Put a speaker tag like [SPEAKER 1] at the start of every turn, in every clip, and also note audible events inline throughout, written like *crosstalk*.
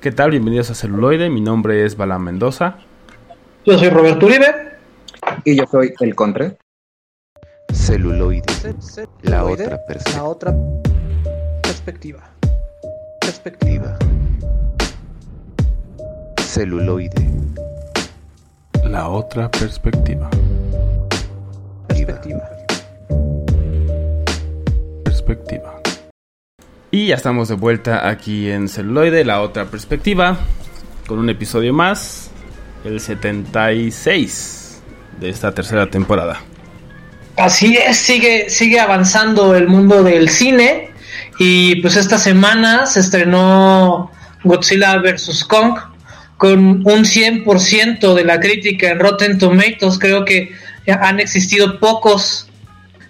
[SPEAKER 1] ¿Qué tal? Bienvenidos a Celuloide. Mi nombre es Balán Mendoza.
[SPEAKER 2] Yo soy Roberto Uribe.
[SPEAKER 3] Y yo soy el Contre.
[SPEAKER 4] Celuloide. La otra
[SPEAKER 2] perspectiva. La otra perspectiva. Perspectiva.
[SPEAKER 4] Celuloide.
[SPEAKER 1] La otra perspectiva.
[SPEAKER 2] Perspectiva.
[SPEAKER 1] Perspectiva. Y ya estamos de vuelta aquí en Celuloide, la otra perspectiva, con un episodio más, el 76 de esta tercera temporada.
[SPEAKER 2] Así es, sigue, sigue avanzando el mundo del cine y pues esta semana se estrenó Godzilla vs. Kong con un 100% de la crítica en Rotten Tomatoes, creo que han existido pocos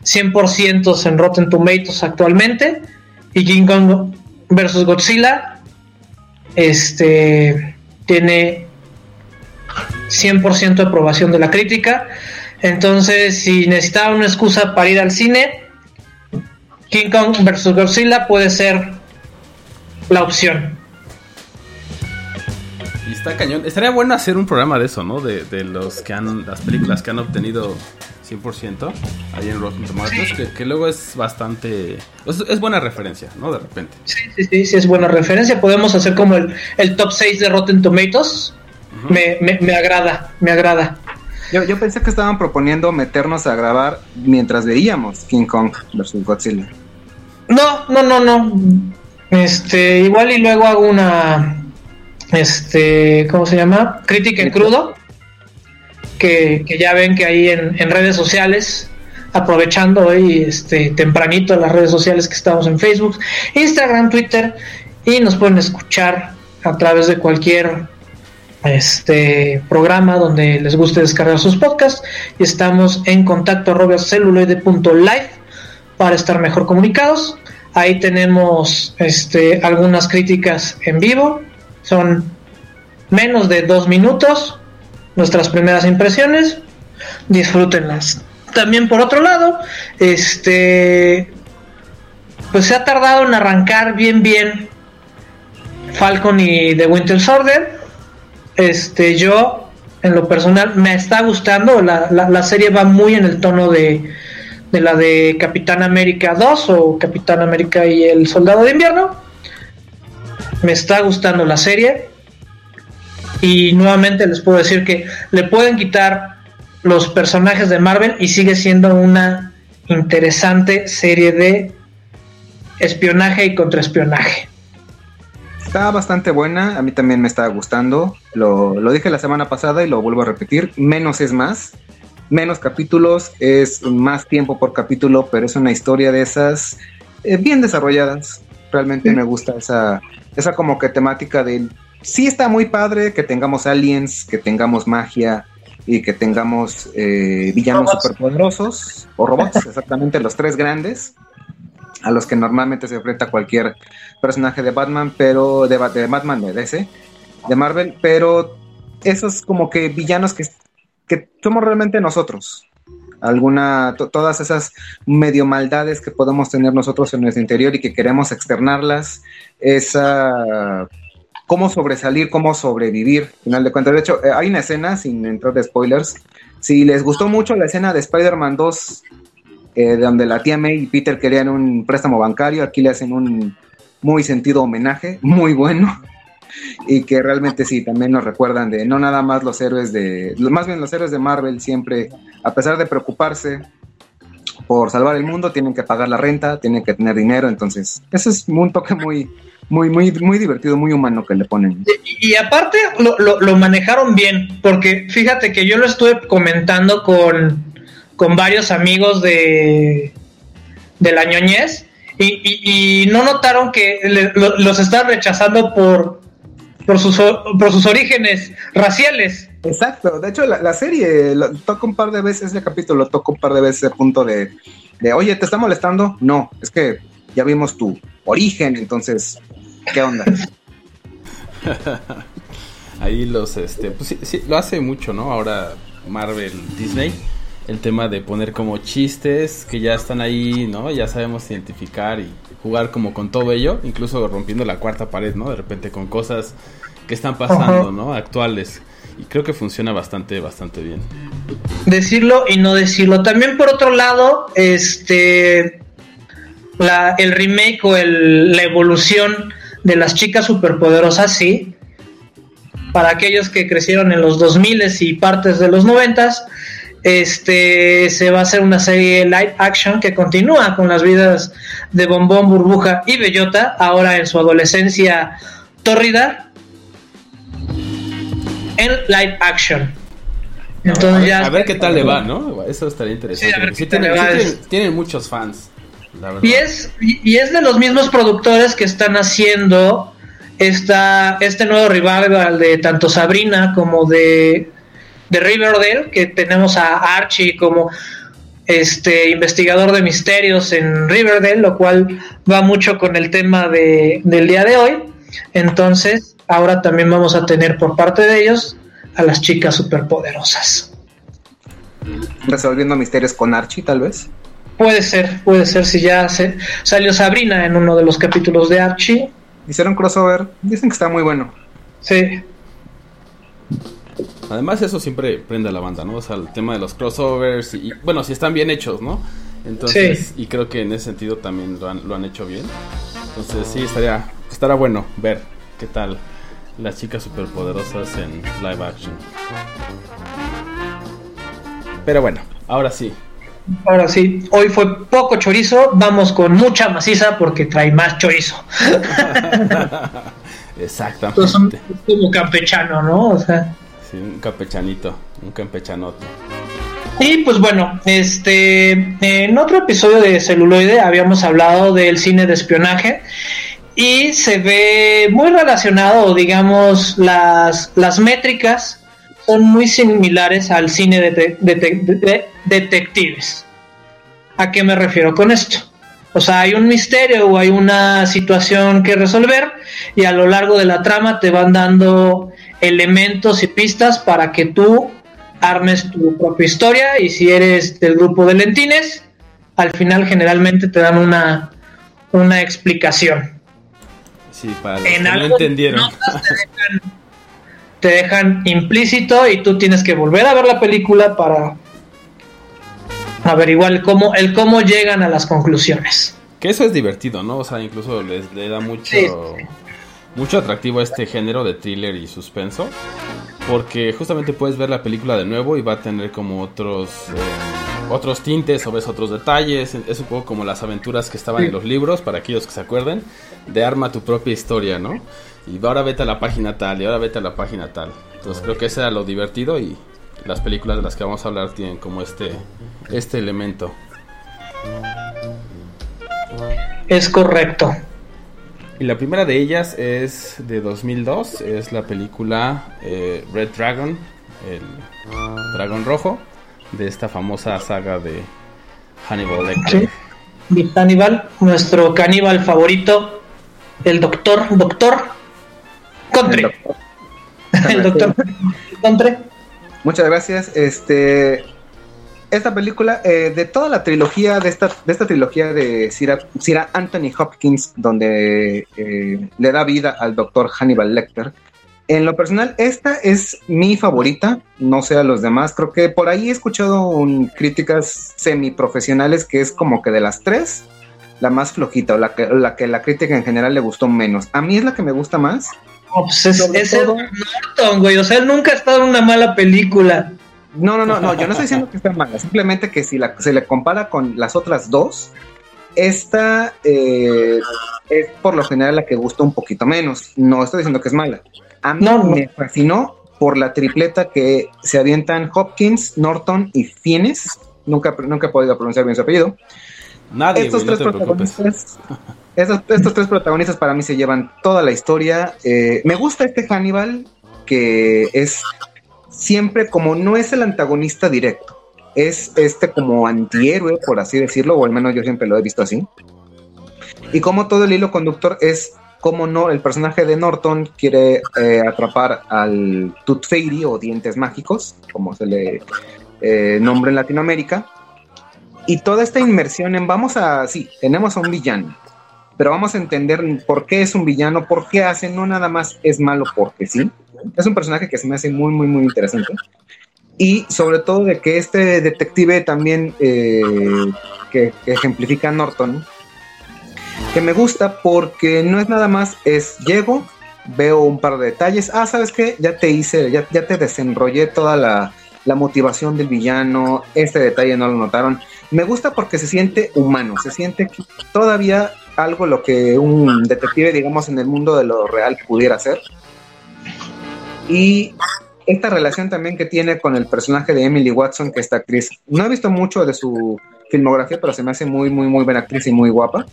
[SPEAKER 2] 100% en Rotten Tomatoes actualmente y King Kong versus Godzilla este tiene 100% de aprobación de la crítica. Entonces, si necesitaba una excusa para ir al cine, King Kong versus Godzilla puede ser la opción.
[SPEAKER 1] Y está cañón. Estaría bueno hacer un programa de eso, ¿no? De, de los que han las películas que han obtenido 100% ahí en Rotten Tomatoes, que, luego es bastante... Es, buena referencia, ¿no? De repente.
[SPEAKER 2] Sí, sí, sí, sí, es buena referencia. Podemos hacer como el, el top 6 de Rotten Tomatoes. me, me, me, agrada, me agrada.
[SPEAKER 3] Yo, yo pensé que estaban proponiendo meternos a grabar mientras veíamos King Kong versus Godzilla.
[SPEAKER 2] No, no, no, no. Este, igual y luego hago una, este, ¿cómo se llama? Crítica en crudo que, ya ven que ahí en, redes sociales, aprovechando hoy este, tempranito las redes sociales que estamos en Facebook, Instagram, Twitter, y nos pueden escuchar a través de cualquier este programa donde les guste descargar sus podcasts. Y estamos en contacto arroba para estar mejor comunicados. Ahí tenemos este, algunas críticas en vivo, son menos de dos minutos, nuestras primeras impresiones, disfrútenlas. También por otro lado, este pues se ha tardado en arrancar bien bien Falcon y The Winter Soldier. Este yo en lo personal me está gustando, la, la, serie va muy en el tono de, de la de Capitán América 2 o Capitán América y el Soldado de Invierno. Me está gustando la serie. Y nuevamente les puedo decir que le pueden quitar los personajes de Marvel y sigue siendo una interesante serie de espionaje y contraespionaje.
[SPEAKER 3] Está bastante buena, a mí también me está gustando. Lo, dije la semana pasada y lo vuelvo a repetir, menos es más. Menos capítulos es más tiempo por capítulo, pero es una historia de esas eh, bien desarrolladas. Realmente me gusta esa, esa como que temática de sí está muy padre que tengamos aliens, que tengamos magia y que tengamos eh, villanos superpoderosos o robots, *laughs* exactamente los tres grandes a los que normalmente se enfrenta cualquier personaje de Batman, pero de, de Batman de DC, de Marvel, pero esos como que villanos que, que somos realmente nosotros. Alguna, todas esas medio maldades que podemos tener nosotros en nuestro interior y que queremos externarlas, esa cómo sobresalir, cómo sobrevivir, final de cuentas. De hecho, eh, hay una escena, sin entrar de spoilers, si les gustó mucho la escena de Spider-Man 2, eh, donde la tía May y Peter querían un préstamo bancario, aquí le hacen un muy sentido homenaje, *laughs* muy bueno, y que realmente sí, también nos recuerdan de no nada más los héroes de, más bien los héroes de Marvel siempre, a pesar de preocuparse por salvar el mundo, tienen que pagar la renta, tienen que tener dinero, entonces, ese es un toque muy, muy, muy, muy divertido, muy humano que le ponen.
[SPEAKER 2] Y, aparte lo, manejaron bien, porque fíjate que yo lo estuve comentando con, con varios amigos de, de la ñoñez y, no notaron que los están rechazando por, por, sus, por sus orígenes raciales.
[SPEAKER 3] Exacto, de hecho la, serie lo, toca un par de veces, ese capítulo toca un par de veces el punto de, de, oye, ¿te está molestando? No, es que ya vimos tu origen, entonces ¿Qué onda? *laughs*
[SPEAKER 1] Ahí los, este, pues sí, lo hace mucho, ¿no? Ahora Marvel, Disney. el tema de poner como chistes que ya están ahí, ¿no? Ya sabemos identificar y jugar como con todo ello, incluso rompiendo la cuarta pared, ¿no? De repente con cosas que están pasando, ¿no? Actuales. Y creo que funciona bastante, bastante bien.
[SPEAKER 2] Decirlo y no decirlo. También por otro lado, este la, el remake o el, la evolución de las chicas superpoderosas, sí. Para aquellos que crecieron en los 2000 y partes de los 90 este se va a hacer una serie live action que continúa con las vidas de Bombón, Burbuja y Bellota, ahora en su adolescencia tórrida, en live action.
[SPEAKER 1] Entonces a ver, ya a ver qué tal le va, ¿no? Eso estaría interesante. Sí, tienen, muchos fans.
[SPEAKER 2] Y es, y es de los mismos productores que están haciendo esta, este nuevo rival de tanto Sabrina como de, de Riverdale, que tenemos a Archie como este investigador de misterios en Riverdale, lo cual va mucho con el tema de, del día de hoy. Entonces, ahora también vamos a tener por parte de ellos a las chicas superpoderosas.
[SPEAKER 3] Resolviendo misterios con Archie, tal vez.
[SPEAKER 2] Puede ser, puede ser si ya se, salió Sabrina en uno de los capítulos de Archie.
[SPEAKER 3] Hicieron crossover, dicen que está muy bueno.
[SPEAKER 2] Sí.
[SPEAKER 1] Además eso siempre prende a la banda, ¿no? O sea, el tema de los crossovers y, bueno, si están bien hechos, ¿no? Entonces, y creo que en ese sentido también lo han, lo han hecho bien. Entonces sí, estaría, estará bueno ver qué tal las chicas superpoderosas en live action. Pero bueno, ahora sí,
[SPEAKER 2] Ahora sí, hoy fue poco chorizo, vamos con mucha maciza porque trae más chorizo. *laughs*
[SPEAKER 1] Exactamente.
[SPEAKER 2] como campechano, ¿no? O sea.
[SPEAKER 1] Sí, un campechanito, un campechanote.
[SPEAKER 2] Y pues bueno, este, en otro episodio de celuloide habíamos hablado del cine de espionaje y se ve muy relacionado, digamos, las, las métricas son muy similares al cine de, detectives. ¿A qué me refiero con esto? O sea, hay un misterio o hay una situación que resolver y a lo largo de la trama te van dando elementos y pistas para que tú armes tu propia historia y si eres del grupo de lentines, al final generalmente te dan una, una explicación.
[SPEAKER 1] Sí, para los que no entendieron
[SPEAKER 2] te dejan implícito y tú tienes que volver a ver la película para averiguar el cómo, el cómo llegan a las conclusiones.
[SPEAKER 1] Que eso es divertido, ¿no? O sea, incluso les, le da mucho, mucho atractivo a este género de thriller y suspenso. Porque justamente puedes ver la película de nuevo y va a tener como otros, eh, otros tintes o ves otros detalles. Es un poco como las aventuras que estaban en los libros, para aquellos que se acuerden, de arma tu propia historia, ¿no? Y ahora vete a la página tal, y ahora vete a la página tal. Entonces creo que ese era lo divertido y las películas de las que vamos a hablar tienen como este, este elemento.
[SPEAKER 2] Es correcto.
[SPEAKER 1] Y la primera de ellas es de 2002, es la película eh, Red Dragon, el dragón rojo, de esta famosa saga de Hannibal Lecter.
[SPEAKER 2] Sí. Hannibal, nuestro caníbal favorito, el doctor, doctor Contre. El doctor. *laughs* Contre.
[SPEAKER 3] Muchas gracias. Este, esta película, eh, de toda la trilogía, de esta, de esta trilogía de Sir, Anthony Hopkins, donde eh, le da vida al doctor Hannibal Lecter, en lo personal, esta es mi favorita, no sé a los demás. Creo que por ahí he escuchado un, críticas semiprofesionales que es como que de las tres, la más flojita o la que, la que la crítica en general le gustó menos. A mí es la que me gusta más
[SPEAKER 2] pues es, Norton, güey. O sea, él nunca ha estado en una mala película.
[SPEAKER 3] No, no, no, no. Yo no estoy *laughs* diciendo que esté mala. Simplemente que si la, se le compara con las otras dos, esta eh, es por lo general la que gusta un poquito menos. No estoy diciendo que es mala. A mí me fascinó por la tripleta que se avientan Hopkins, Norton y Fiennes. Nunca, nunca he podido pronunciar bien su apellido.
[SPEAKER 1] Nadie, estos tres protagonistas,
[SPEAKER 3] estos, tres protagonistas para mí se llevan toda la historia. Eh, me gusta este Hannibal que es siempre como no es el antagonista directo, es este como antihéroe, por así decirlo, o al menos yo siempre lo he visto así. Y como todo el hilo conductor es como no, el personaje de Norton quiere eh, atrapar al Tooth o dientes mágicos, como se le eh, nombre en Latinoamérica. Y toda esta inmersión en vamos a, sí, tenemos a un villano, pero vamos a entender por qué es un villano, por qué hace, no nada más es malo porque sí. Es un personaje que se me hace muy, muy, muy interesante. Y sobre todo de que este detective también eh, que, ejemplifica a Norton, que me gusta porque no es nada más, es llego, veo un par de detalles, ah, ¿sabes qué? Ya te hice, ya, ya te desenrollé toda la, la motivación del villano, este detalle no lo notaron. Me gusta porque se siente humano, se siente que todavía algo lo que un detective, digamos, en el mundo de lo real pudiera hacer. Y esta relación también que tiene con el personaje de Emily Watson, que esta actriz, no he visto mucho de su filmografía, pero se me hace muy, muy, muy buena actriz y muy guapa.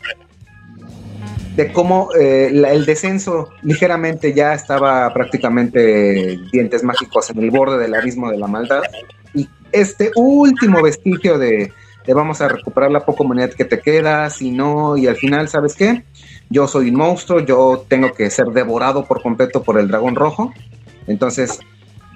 [SPEAKER 3] De cómo eh, el descenso ligeramente ya estaba prácticamente dientes mágicos en el borde del abismo de la maldad. Y este último vestigio de, de vamos a recuperar la poca humanidad que te queda, si no, y al final, ¿sabes qué? Yo soy un monstruo, yo tengo que ser devorado por completo por el dragón rojo. Entonces,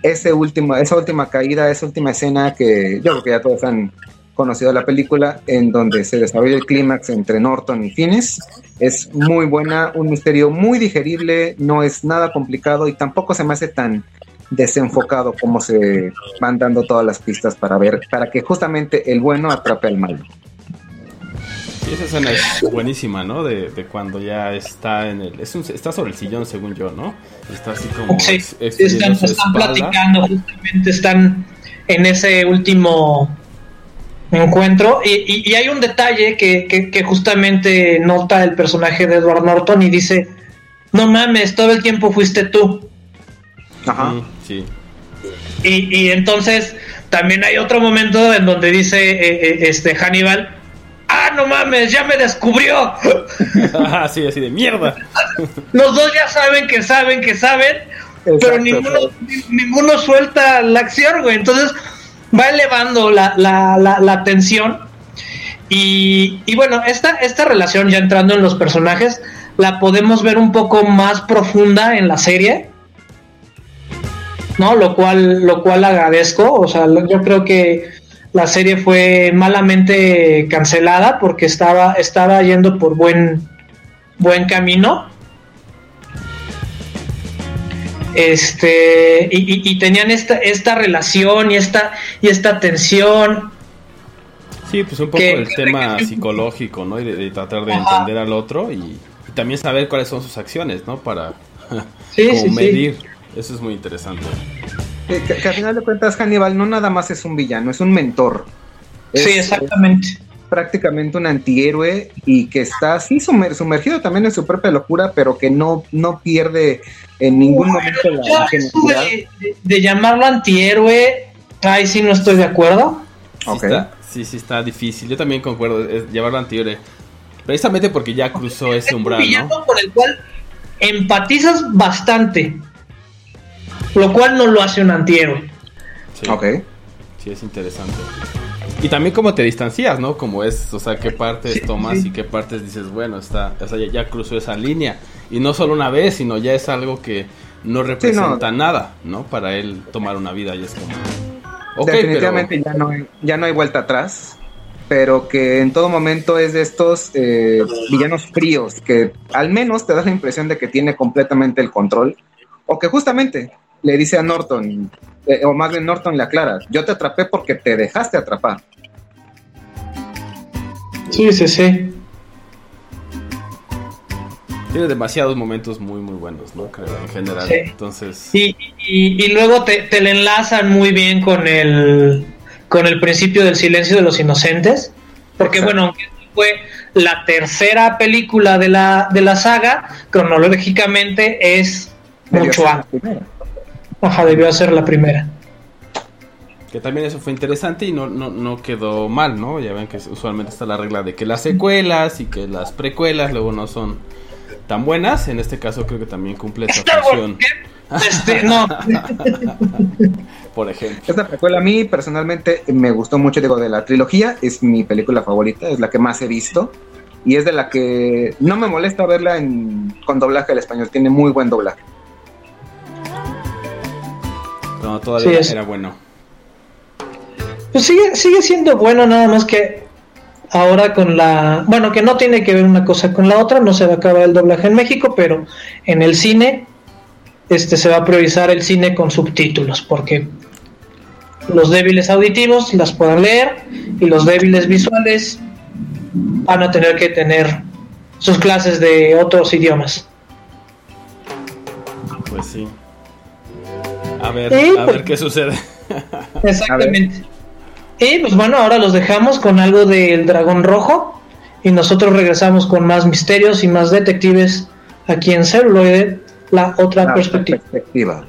[SPEAKER 3] ese último, esa última caída, esa última escena que yo creo que ya todos han conocido la película, en donde se desarrolla el clímax entre Norton y Finis, es muy buena, un misterio muy digerible, no es nada complicado y tampoco se me hace tan desenfocado como se van dando todas las pistas para ver, para que justamente el bueno atrape al malo.
[SPEAKER 1] Sí, esa escena es buenísima, ¿no? De, de cuando ya está en el... Es un- está sobre el sillón, según yo, ¿no? Está así como...
[SPEAKER 2] Sí,
[SPEAKER 1] ex-
[SPEAKER 2] están, platicando, justamente están en ese último encuentro. Y, y- y hay un detalle que, que- que justamente nota el personaje de Edward Norton y dice: No mames, todo el tiempo fuiste tú.
[SPEAKER 3] Ajá.
[SPEAKER 1] Sí.
[SPEAKER 2] Y, y entonces también hay otro momento en donde dice eh, eh, este Hannibal. Ah, no mames, ya me descubrió. *laughs*
[SPEAKER 1] Ah, sí, así de mierda. *laughs*
[SPEAKER 2] Los dos ya saben que saben que saben, pero ninguno, ni- ninguno suelta la acción, güey. Entonces va elevando la, la, la, la tensión. Y, y bueno, esta, esta relación, ya entrando en los personajes, la podemos ver un poco más profunda en la serie. ¿No? Lo cual, lo cual agradezco. O sea, yo creo que la serie fue malamente cancelada porque estaba, estaba yendo por buen, buen camino. Este, y, y- y tenían esta, esta relación y esta, y esta tensión.
[SPEAKER 1] Sí, pues un poco
[SPEAKER 2] Que-
[SPEAKER 1] el
[SPEAKER 2] que-
[SPEAKER 1] tema
[SPEAKER 2] que-
[SPEAKER 1] psicológico, ¿no? Y de, de tratar de
[SPEAKER 2] Ajá.
[SPEAKER 1] entender al otro y, y también saber cuáles son sus acciones, ¿no? Para
[SPEAKER 2] Sí, *laughs*
[SPEAKER 1] como
[SPEAKER 2] sí, sí.
[SPEAKER 1] Eso es muy interesante.
[SPEAKER 3] Que, que- que al final de cuentas Hannibal no nada más es un villano, es un mentor. Es,
[SPEAKER 2] Sí, exactamente.
[SPEAKER 3] es prácticamente un antihéroe y que está así sumer- sumergido también en su propia locura, pero que no, no pierde en ningún momento la,
[SPEAKER 2] de, de- de llamarlo antihéroe, ahí sí no estoy de acuerdo.
[SPEAKER 1] Sí, está, sí, sí está difícil. Yo también concuerdo, es llevarlo antihéroe. Precisamente porque ya cruzó ese
[SPEAKER 2] Es un
[SPEAKER 1] umbral,
[SPEAKER 2] villano
[SPEAKER 1] ¿no?
[SPEAKER 2] con el cual empatizas bastante, lo cual no lo hace un antihéroe.
[SPEAKER 1] Sí,
[SPEAKER 3] Ok.
[SPEAKER 1] sí, es interesante. Y también cómo te distancias, ¿no? Como es, o sea, qué partes
[SPEAKER 2] Sí,
[SPEAKER 1] tomas
[SPEAKER 2] sí.
[SPEAKER 1] y qué partes dices, bueno, está, o sea, ya, ya cruzó esa línea. Y no solo una vez, sino ya es algo que no representa nada, ¿no? Para él tomar una vida y es como... Ok,
[SPEAKER 3] Definitivamente ya, no hay, ya no hay vuelta atrás, pero que en todo momento es de estos eh, villanos fríos que al menos te da la impresión de que tiene completamente el control, o que justamente le dice a Norton, eh, o más bien Norton le aclara, yo te atrapé porque te dejaste atrapar.
[SPEAKER 2] Sí, sí, sí.
[SPEAKER 1] tiene demasiados momentos muy, muy buenos, ¿no? Creo, en general.
[SPEAKER 2] Sí.
[SPEAKER 1] Entonces...
[SPEAKER 2] Y, y- y luego te, te le enlazan muy bien con el, con el principio del silencio de los inocentes. Porque,
[SPEAKER 3] Exacto.
[SPEAKER 2] bueno, aunque fue la tercera película de la, de la saga, cronológicamente es mucho antes. Ajá, debió ser la primera.
[SPEAKER 1] Que también eso fue interesante y no, no, no quedó mal, ¿no? Ya ven que usualmente está la regla de que las secuelas y que las precuelas luego no son tan buenas. En este caso creo que también cumple esa función,
[SPEAKER 2] ¿qué? Este, no. *laughs*
[SPEAKER 1] por ejemplo.
[SPEAKER 3] Esta precuela a mí personalmente me gustó mucho, digo, de la trilogía, es mi película favorita, es la que más he visto y es de la que no me molesta verla en, con doblaje al español, tiene muy buen doblaje.
[SPEAKER 1] No, todavía
[SPEAKER 2] Sí, es-
[SPEAKER 1] era bueno.
[SPEAKER 2] Pues sigue, sigue siendo bueno, nada más que ahora con la. Bueno, que no tiene que ver una cosa con la otra, no se va a acabar el doblaje en México, pero en el cine este, se va a priorizar el cine con subtítulos, porque los débiles auditivos las puedan leer y los débiles visuales van a tener que tener sus clases de otros idiomas.
[SPEAKER 1] Pues sí. A ver,
[SPEAKER 2] Sí,
[SPEAKER 1] a
[SPEAKER 2] pues-
[SPEAKER 1] ver qué sucede. *laughs*
[SPEAKER 2] Exactamente. Y pues bueno, ahora los dejamos con algo del dragón rojo y nosotros regresamos con más misterios y más detectives aquí en celuloide, la otra
[SPEAKER 3] La
[SPEAKER 2] perspectiva.
[SPEAKER 3] perspectiva.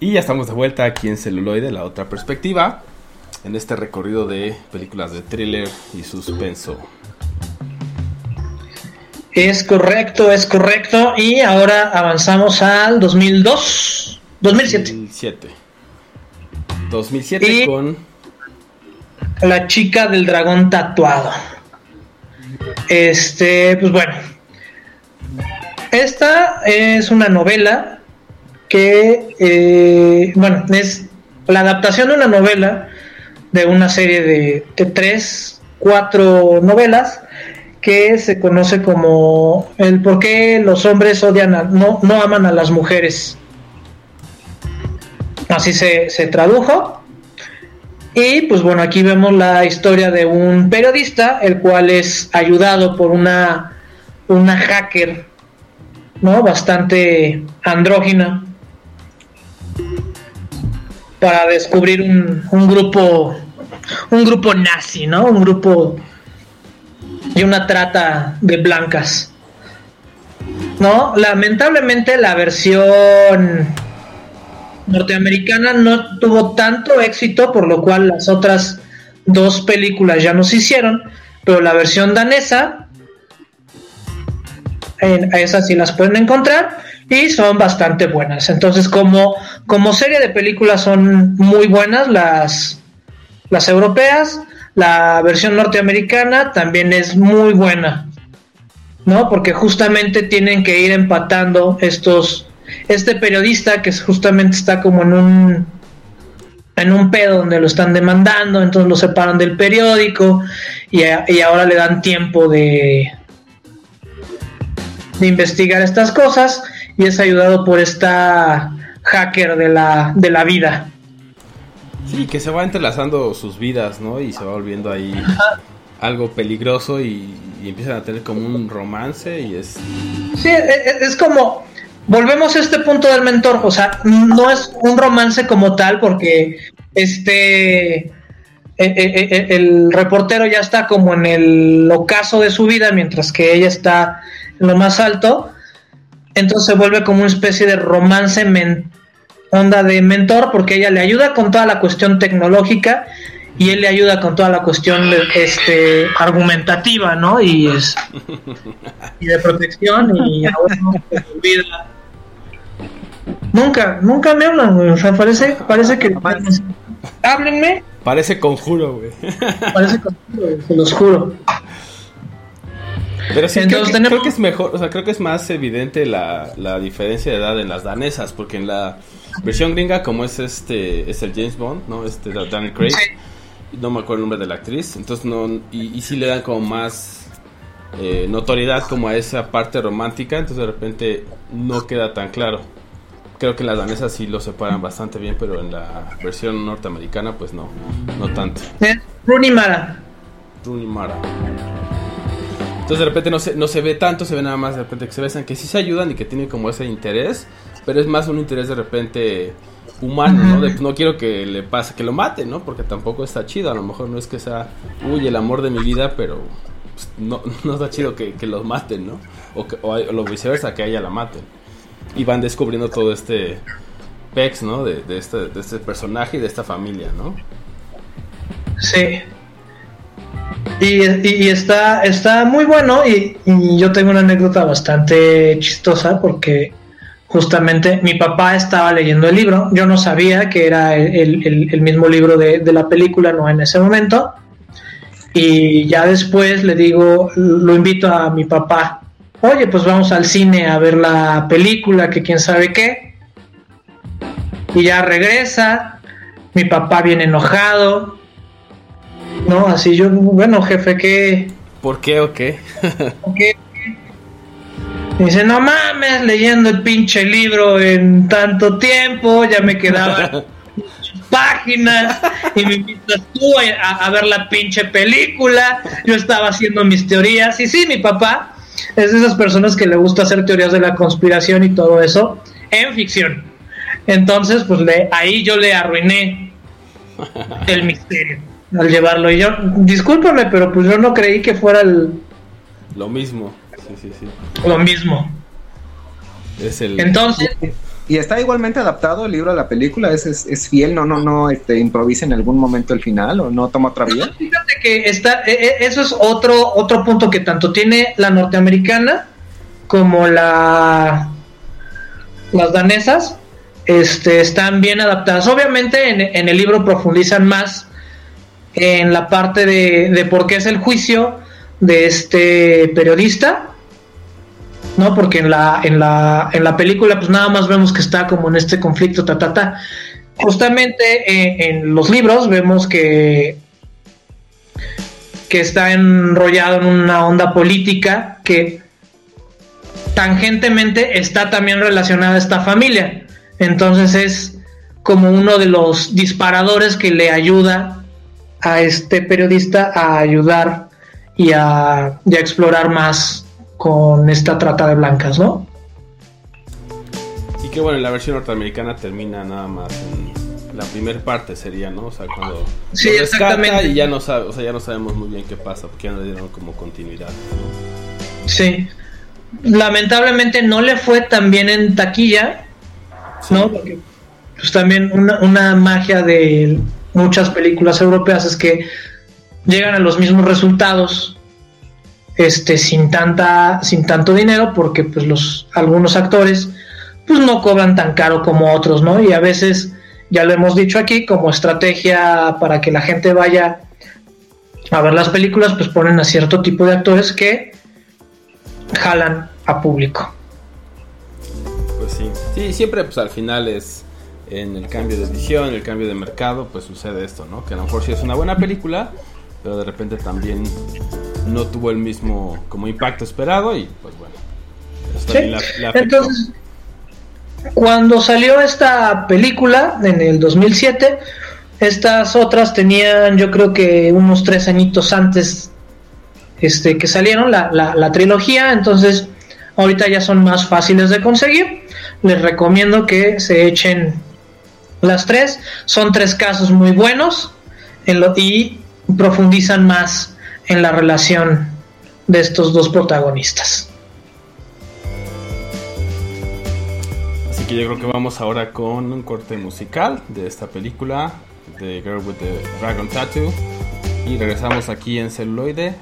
[SPEAKER 1] Y ya estamos de vuelta aquí en Celuloide, la otra perspectiva, en este recorrido de películas de thriller y suspenso.
[SPEAKER 2] Es correcto, es correcto. Y ahora avanzamos al 2002, 2007.
[SPEAKER 1] 2007. 2007
[SPEAKER 2] Y-
[SPEAKER 1] con...
[SPEAKER 2] La chica del dragón tatuado. Este, pues bueno. Esta es una novela que, eh, bueno, es la adaptación de una novela de una serie de, tres, cuatro novelas que se conoce como el por qué los hombres odian a, no, no aman a las mujeres. Así se, se tradujo. Y pues bueno, aquí vemos la historia de un periodista, el cual es ayudado por una, una hacker, ¿no? Bastante andrógina, para descubrir un, un grupo, un grupo nazi, ¿no? Un grupo y una trata de blancas. ¿No? Lamentablemente la versión norteamericana no tuvo tanto éxito, por lo cual las otras dos películas ya no se hicieron, pero la versión danesa, en, esas sí las pueden encontrar y son bastante buenas. Entonces, como, como serie de películas son muy buenas las, las europeas, la versión norteamericana también es muy buena, ¿no? Porque justamente tienen que ir empatando estos, este periodista que justamente está como en un en un pedo donde lo están demandando, entonces lo separan del periódico y, y ahora le dan tiempo de, de investigar estas cosas y es ayudado por esta hacker de la, de la vida.
[SPEAKER 1] Sí, que se va entrelazando sus vidas, ¿no? Y se va volviendo ahí algo peligroso y, empiezan a tener como un romance y es...
[SPEAKER 2] Sí, e, e, es, como... Volvemos a este punto del mentor, o sea, no es un romance como tal porque este... E, el reportero ya está como en el ocaso de su vida mientras que ella está en lo más alto entonces se vuelve como una especie de romance onda de mentor porque ella le ayuda con toda la cuestión tecnológica y él le ayuda con toda la cuestión este argumentativa, ¿no? Y es y de protección y ahora no se *laughs* olvida. Nunca, nunca me hablan, güey. O sea, parece, parece que háblenme.
[SPEAKER 1] Parece conjuro, güey.
[SPEAKER 2] Parece conjuro, se los juro.
[SPEAKER 1] Pero sí, creo, que, es mejor, o sea, creo que es más evidente la, la, diferencia de edad en las danesas, porque en la versión gringa, como es este, es el James Bond, ¿no? Este, Daniel Craig, no me acuerdo el nombre de la actriz, entonces no, y, y sí le dan como más eh, notoriedad como a esa parte romántica, entonces de repente no queda tan claro. Creo que las danesas sí lo separan bastante bien, pero en la versión norteamericana, pues no, no tanto.
[SPEAKER 2] Rooney Mara.
[SPEAKER 1] Rooney Mara. Entonces de repente no se, no se ve tanto, se ve nada más de repente que se besan, que sí se ayudan y que tienen como ese interés, pero es más un interés de repente humano, ¿no? De, no quiero que le pase, que lo mate, ¿no? Porque tampoco está chido, a lo mejor no es que sea, uy, el amor de mi vida, pero pues, no, *laughs* no está chido que, que los maten, ¿no? O, que, o, lo viceversa, que a ella la maten. Y van descubriendo todo este pex, ¿no? De, de, este, de este personaje y de esta familia, ¿no?
[SPEAKER 2] Sí. Y, está, está muy bueno y, yo tengo una anécdota bastante chistosa porque justamente mi papá estaba leyendo el libro, yo no sabía que era el, mismo libro de, la película, no en ese momento, y ya después le digo, lo invito a mi papá, oye, pues vamos al cine a ver la película, que quién sabe qué, y ya regresa, mi papá viene enojado, no, así yo, bueno, jefe, ¿qué?
[SPEAKER 1] ¿Por qué o *laughs* qué?
[SPEAKER 2] Dice, no mames, leyendo el pinche libro en tanto tiempo, ya me quedaban *laughs* páginas y me invitas tú a, ver la pinche película. Yo estaba haciendo mis teorías y sí, mi papá es de esas personas que le gusta hacer teorías de la conspiración y todo eso en ficción. Entonces, pues le, ahí yo le arruiné el misterio al llevarlo. Y yo, discúlpame, pero pues yo no creí que fuera el...
[SPEAKER 1] Lo mismo, sí, sí, sí.
[SPEAKER 2] Lo mismo.
[SPEAKER 1] Es el...
[SPEAKER 2] Entonces...
[SPEAKER 3] Y está igualmente adaptado el libro a la película, es, es, fiel, no, no, no, este, improvisa en algún momento el final o no toma otra vía.
[SPEAKER 2] Fíjate que está, e, e, eso es otro, otro punto que tanto tiene la norteamericana como la las danesas, este, están bien adaptadas. Obviamente en, en el libro profundizan más en la parte de, por qué es el juicio de este periodista, ¿no? Porque en la, en la, en la película, pues nada más vemos que está como en este conflicto, ta, ta, ta. Justamente eh, en los libros vemos que, que está enrollado en una onda política que tangentemente está también relacionada a esta familia. Entonces es como uno de los disparadores que le ayuda a este periodista a ayudar y a, explorar más con esta trata de blancas, ¿no?
[SPEAKER 1] Y que bueno, la versión norteamericana termina nada más en la primera parte sería, ¿no? O sea, cuando
[SPEAKER 2] sí, exactamente.
[SPEAKER 1] y ya no sabe, o sea, ya no sabemos muy bien qué pasa, porque ya no le dieron como continuidad.
[SPEAKER 2] Sí. Lamentablemente no le fue tan bien en taquilla, ¿no? Porque pues también una, una magia de muchas películas europeas es que llegan a los mismos resultados este sin tanta sin tanto dinero porque pues los algunos actores pues no cobran tan caro como otros, ¿no? Y a veces ya lo hemos dicho aquí como estrategia para que la gente vaya a ver las películas, pues ponen a cierto tipo de actores que jalan a público.
[SPEAKER 1] Pues sí. Sí, siempre pues al final es en el cambio de edición, el cambio de mercado, pues sucede esto, ¿no? Que a lo mejor sí es una buena película, pero de repente también no tuvo el mismo como impacto esperado y pues bueno.
[SPEAKER 2] ¿Sí? Entonces, cuando salió esta película en el 2007, estas otras tenían yo creo que unos tres añitos antes este, que salieron la, la, trilogía, entonces ahorita ya son más fáciles de conseguir. Les recomiendo que se echen las tres. Son tres casos muy buenos en lo, y profundizan más en la relación de estos dos protagonistas.
[SPEAKER 1] Así que yo creo que vamos ahora con un corte musical de esta película, The Girl with the Dragon Tattoo. Y regresamos aquí en celuloide.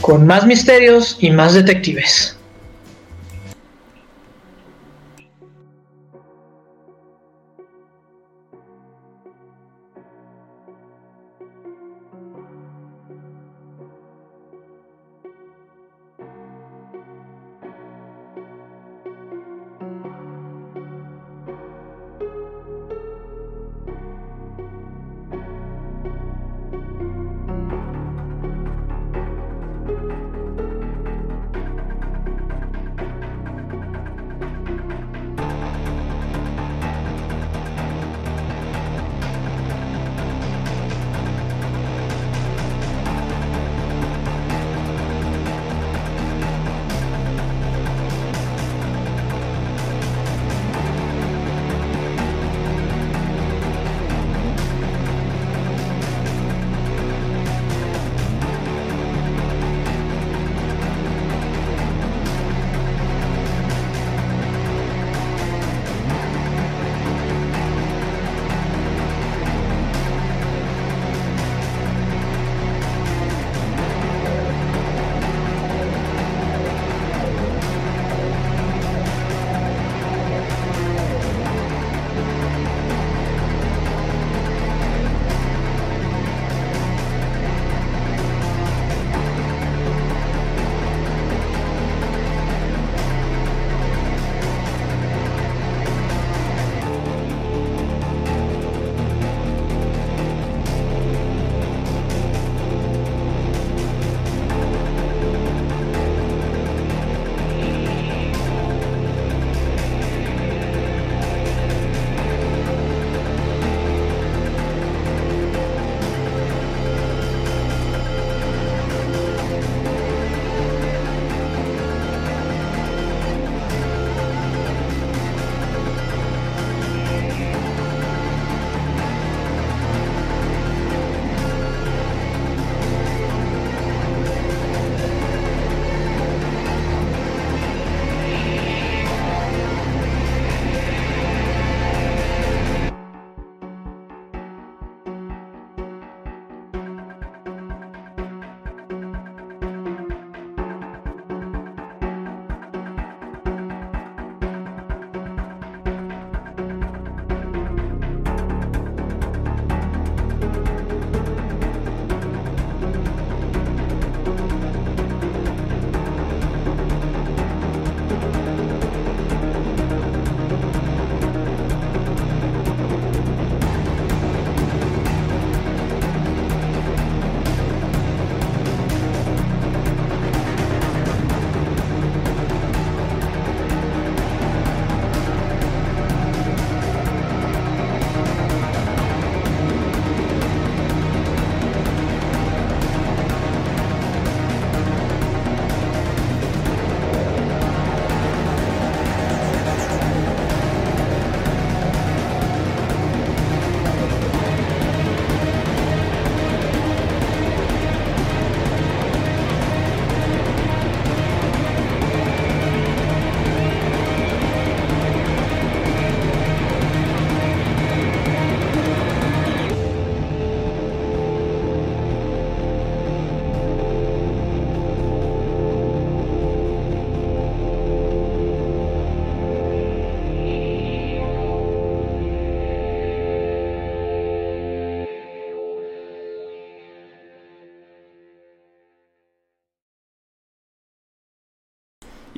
[SPEAKER 2] Con más misterios y más detectives.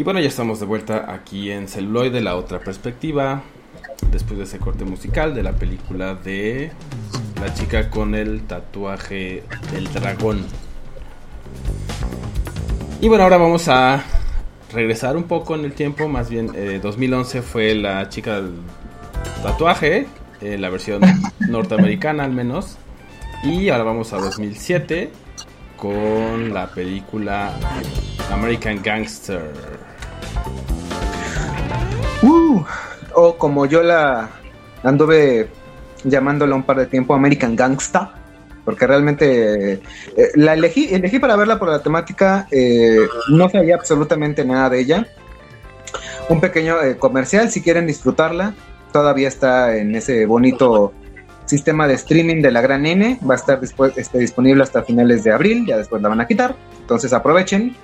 [SPEAKER 1] Y bueno, ya estamos de vuelta aquí en Celuloide, la otra perspectiva. Después de ese corte musical de la película de La chica con el tatuaje del dragón. Y bueno, ahora vamos a regresar un poco en el tiempo. Más bien, 2011 fue La chica del tatuaje, eh, la versión *laughs* norteamericana al menos. Y ahora vamos a 2007 con la película American Gangster.
[SPEAKER 3] Uh, o como yo la anduve llamándola un par de tiempo, American Gangsta, porque realmente eh, la elegí, elegí para verla por la temática, eh, no sabía absolutamente nada de ella. Un pequeño eh, comercial, si quieren disfrutarla, todavía está en ese bonito sistema de streaming de la gran N, va a estar después, este, disponible hasta finales de abril, ya después la van a quitar, entonces aprovechen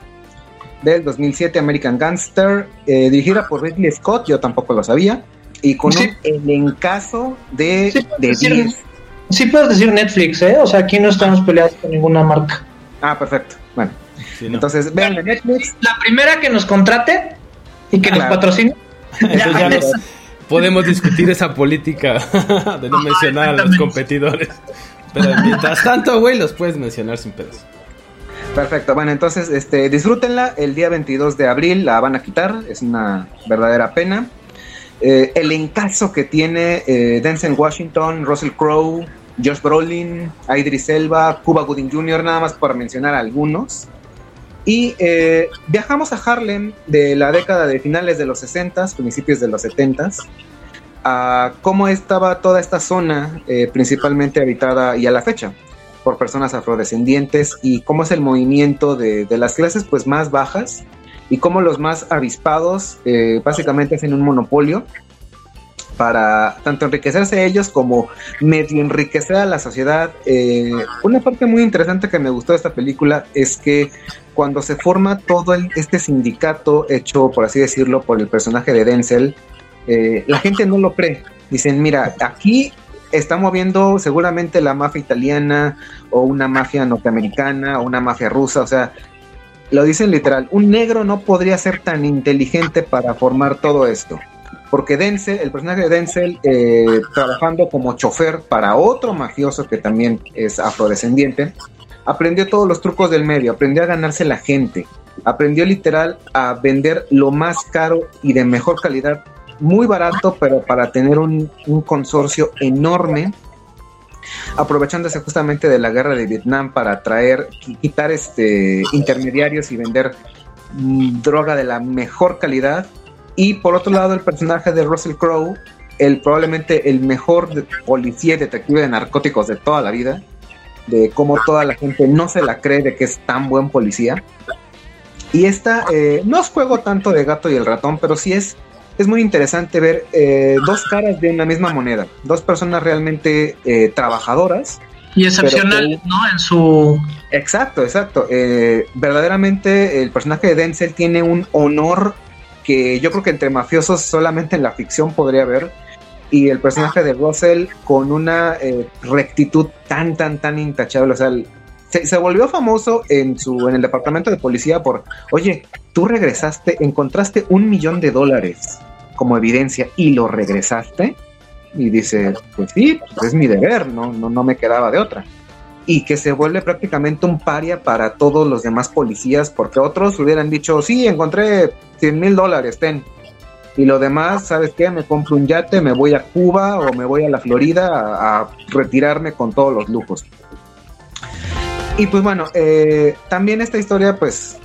[SPEAKER 3] del 2007 American Gangster, eh, dirigida por Ridley Scott, yo tampoco lo sabía, y con un elencazo de,
[SPEAKER 2] Sí,
[SPEAKER 3] de
[SPEAKER 2] sí.
[SPEAKER 3] 10.
[SPEAKER 2] Sí puedes decir Netflix, ¿eh? O sea, aquí no estamos peleados con ninguna marca.
[SPEAKER 3] Ah, perfecto. Bueno,
[SPEAKER 1] Sí, ¿no?
[SPEAKER 3] entonces vean en Netflix.
[SPEAKER 2] La primera que nos contrate y que nos
[SPEAKER 3] Claro.
[SPEAKER 2] patrocine.
[SPEAKER 1] Entonces ya nos- podemos discutir esa política de no mencionar a los competidores. Pero mientras tanto, güey, los puedes mencionar sin pedos.
[SPEAKER 3] Perfecto, bueno, entonces este, disfrútenla. El día 22 de abril la van a quitar, es una verdadera pena. Eh, el encaso que tiene eh, Denzel Washington, Russell Crowe, Josh Brolin, Idris Elba, Cuba Gooding Jr., nada más para mencionar algunos. Y eh, viajamos a Harlem de la década de finales de los 60s, principios de los 70s, a cómo estaba toda esta zona, eh, principalmente habitada y a la fecha por personas afrodescendientes y cómo es el movimiento de, de las clases pues más bajas y cómo los más avispados eh, básicamente hacen un monopolio para tanto enriquecerse ellos como medio enriquecer a la sociedad. Eh, una parte muy interesante que me gustó de esta película es que cuando se forma todo el- este sindicato hecho, por así decirlo, por el personaje de Denzel, eh, la gente no lo cree. Dicen, mira, aquí está moviendo seguramente la mafia italiana o una mafia norteamericana o una mafia rusa, o sea, lo dicen literal, un negro no podría ser tan inteligente para formar todo esto. Porque Denzel, el personaje de Denzel, eh, trabajando como chofer para otro mafioso que también es afrodescendiente, aprendió todos los trucos del medio, aprendió a ganarse la gente, aprendió literal a vender lo más caro y de mejor calidad, muy barato, pero para tener un, consorcio enorme, aprovechándose justamente de la guerra de Vietnam para traer, qui- quitar este intermediarios y vender mm, droga de la mejor calidad. Y por otro lado, el personaje de Russell Crowe, el probablemente el mejor policía y detective de narcóticos de toda la vida, de cómo toda la gente no se la cree de que es tan buen policía. Y esta, eh, no os juego tanto de gato y el ratón, pero sí es, es muy interesante ver eh, dos caras de una misma moneda, dos personas realmente eh, trabajadoras.
[SPEAKER 2] Y excepcional,
[SPEAKER 3] Pero-
[SPEAKER 2] ¿no? En su.
[SPEAKER 3] Exacto, exacto. Eh, verdaderamente el personaje de Denzel tiene un honor que yo creo que entre mafiosos solamente en la ficción podría haber. Y el personaje de Russell con una eh, rectitud tan, tan, tan intachable. O sea, el- se, se volvió famoso en, su, en el departamento de policía por, oye, tú regresaste, encontraste un millón de dólares como evidencia y lo regresaste. Y dice, pues sí, pues es mi deber, no, no, no me quedaba de otra y que se vuelve prácticamente un paria para todos los demás policías, porque otros hubieran dicho, sí, encontré 100 mil dólares, ten. Y lo demás, ¿sabes qué? Me compro un yate, me voy a Cuba o me voy a la Florida a, a retirarme con todos los lujos. Y pues bueno, eh, también esta historia pues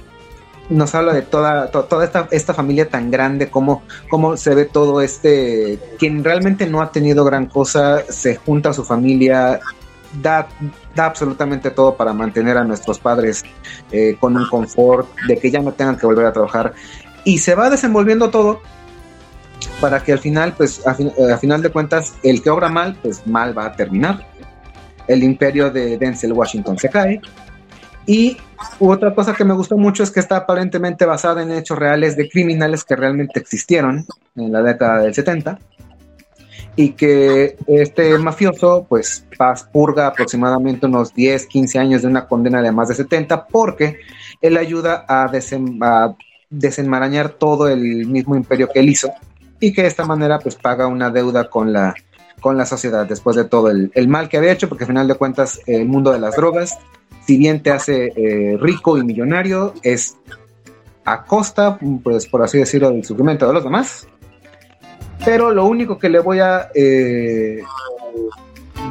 [SPEAKER 3] nos habla de toda, to- toda esta, esta familia tan grande, cómo, cómo se ve todo este, quien realmente no ha tenido gran cosa, se junta a su familia, da, da absolutamente todo para mantener a nuestros padres eh, con un confort, de que ya no tengan que volver a trabajar. Y se va desenvolviendo todo para que al final, pues a, eh, final de cuentas, el que obra mal, pues mal va a terminar. El imperio de Denzel Washington se cae. Y otra cosa que me gustó mucho es que está aparentemente basada en hechos reales de criminales que realmente existieron en la década del 70 y que este mafioso pues purga aproximadamente unos 10, 15 años de una condena de más de 70 porque él ayuda a, desem- a desenmarañar todo el mismo imperio que él hizo y que de esta manera pues paga una deuda con la, con la sociedad después de todo el, el mal que había hecho, porque al final de cuentas el mundo de las drogas, si bien te hace eh, rico y millonario, es a costa, pues por así decirlo, del sufrimiento de los demás. Pero lo único que le voy a eh,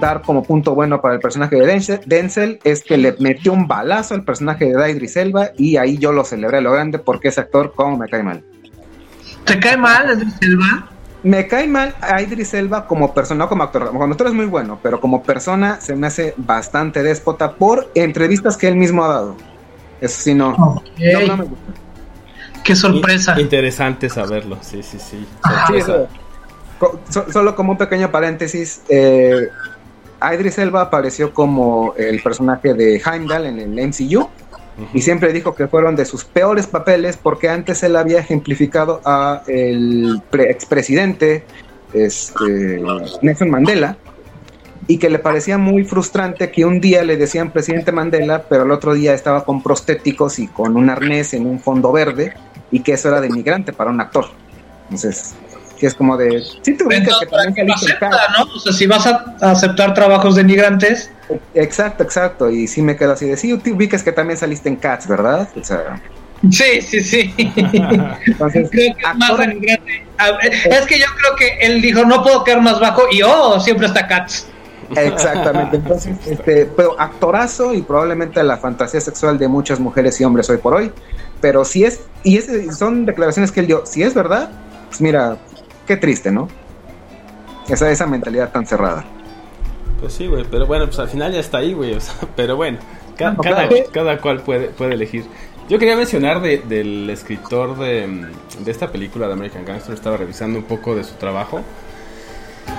[SPEAKER 3] dar como punto bueno para el personaje de Denzel, es que le metió un balazo al personaje de Idris Elba y ahí yo lo celebré a lo grande porque ese actor como me cae mal.
[SPEAKER 2] ¿Te cae mal Idris Elba?
[SPEAKER 3] Me cae mal a Idris Elba como persona, no como actor. Como actor es muy bueno, pero como persona se me hace bastante déspota por entrevistas que él mismo ha dado. Eso sí, no.
[SPEAKER 2] Ok.
[SPEAKER 3] no, no me gusta.
[SPEAKER 2] Qué sorpresa.
[SPEAKER 1] Interesante saberlo, sí, sí, sí.
[SPEAKER 2] Ah,
[SPEAKER 3] Sí, so- solo como un pequeño paréntesis, eh, Idris Elba apareció como el personaje de Heimdall en el MCU y siempre dijo que fueron de sus peores papeles porque antes él había ejemplificado a el pre- expresidente este, Nelson Mandela y que le parecía muy frustrante que un día le decían presidente Mandela, pero el otro día estaba con prostéticos y con un arnés en un fondo verde y que eso era de migrante para un actor. Entonces, que es como de... Sí te ubicas que
[SPEAKER 2] Entonces, ¿para
[SPEAKER 3] también
[SPEAKER 2] acepta, no? O sea, si vas a aceptar trabajos de migrantes.
[SPEAKER 3] Exacto, exacto. Y sí me quedo así de... Sí, te ubicas que también saliste en Cats, ¿verdad? O sea,
[SPEAKER 2] sí, sí, sí.
[SPEAKER 3] entonces...
[SPEAKER 2] creo que es más Es que yo creo que él dijo, no puedo quedar más bajo y oh, siempre está Cats.
[SPEAKER 3] Exactamente, entonces, *laughs* este, pero actorazo y probablemente la fantasía sexual de muchas mujeres y hombres hoy por hoy. Pero si es, y es, son declaraciones que él dio, si es verdad, pues mira, qué triste, ¿no? Esa, esa mentalidad tan cerrada.
[SPEAKER 1] Pues sí, güey, pero bueno, pues al final ya está ahí, güey. o sea, *laughs* pero bueno, ca-
[SPEAKER 3] No,
[SPEAKER 1] cada,
[SPEAKER 3] claro.
[SPEAKER 1] cada cual puede, puede elegir. Yo quería mencionar de- del escritor de, de esta película de American Gangster. Estaba revisando un poco de su trabajo.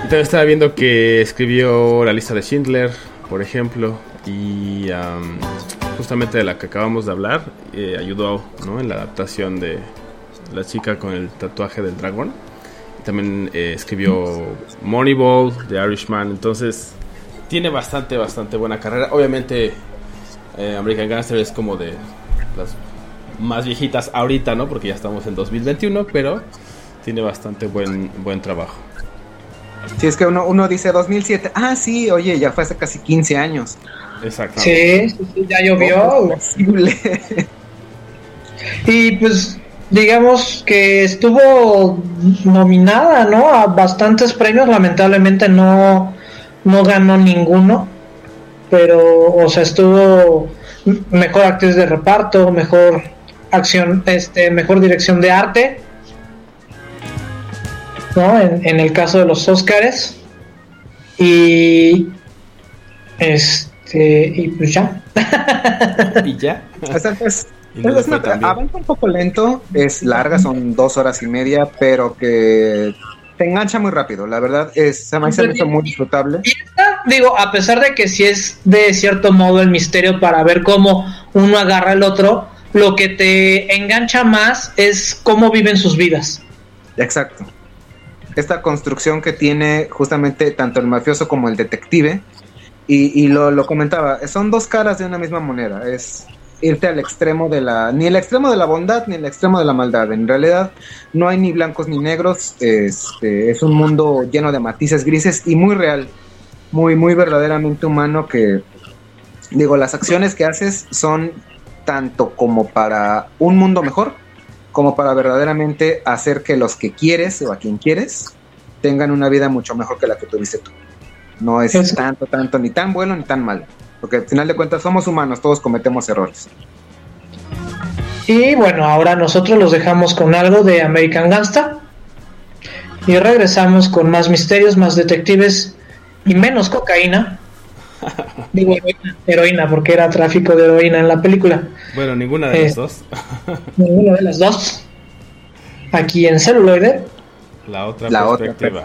[SPEAKER 1] También estaba viendo que escribió La lista de Schindler, por ejemplo. Y am, justamente de la que acabamos de hablar, eh, ayudó ¿no? en la adaptación de La chica con el tatuaje del dragón. También eh, escribió Moneyball, The Irishman. Entonces, tiene bastante, bastante buena carrera. Obviamente, eh, American Gangster es como de las más viejitas ahorita, ¿no? Porque ya estamos en 2021, pero tiene bastante buen, buen trabajo.
[SPEAKER 3] Si es que uno, uno dice 2007, ah, sí, oye, ya fue hace casi 15 años.
[SPEAKER 1] Exacto.
[SPEAKER 2] Sí, sí, sí, ya llovió.
[SPEAKER 3] ¿Cómo es posible? *laughs*
[SPEAKER 2] Y pues digamos que estuvo nominada, ¿no? A bastantes premios, lamentablemente no, no ganó ninguno, pero, o sea, estuvo mejor actriz de reparto, mejor acción, este, mejor dirección de arte, ¿no? En, en el caso de los Óscares y este y pues ya.
[SPEAKER 1] Y ya. *laughs*
[SPEAKER 3] O sea, es-
[SPEAKER 1] no
[SPEAKER 3] una- avanza un poco lento, es larga, son dos horas y media, pero que te engancha muy rápido. La verdad es, se me mucho muy disfrutable.
[SPEAKER 2] Y esta, digo, a pesar de que sí es de cierto modo el misterio para ver cómo uno agarra al otro, lo que te engancha más es cómo viven sus vidas.
[SPEAKER 3] Exacto. Esta construcción que tiene justamente tanto el mafioso como el detective, y, y lo, lo comentaba, son dos caras de una misma moneda. Es irte al extremo de la, ni el extremo de la bondad ni el extremo de la maldad. En realidad no hay ni blancos ni negros. Este, es un mundo lleno de matices grises y muy real, muy, muy verdaderamente humano que, digo, las acciones que haces son tanto como para un mundo mejor, como para verdaderamente hacer que los que quieres o a quien quieres tengan una vida mucho mejor que la que tuviste tú. No es
[SPEAKER 2] Eso.
[SPEAKER 3] tanto, tanto, ni tan bueno ni tan malo. Porque al final de cuentas somos humanos, todos cometemos errores.
[SPEAKER 2] Y bueno, ahora nosotros los dejamos con algo de American Gangsta. Y regresamos con más misterios, más detectives y menos cocaína. *laughs* Digo heroína, heroína, porque era tráfico de heroína en la película.
[SPEAKER 1] Bueno, ninguna de
[SPEAKER 2] Eh.
[SPEAKER 1] las dos.
[SPEAKER 2] Ninguna de las dos. Aquí en celuloide.
[SPEAKER 1] La otra
[SPEAKER 3] La otra
[SPEAKER 1] perspectiva.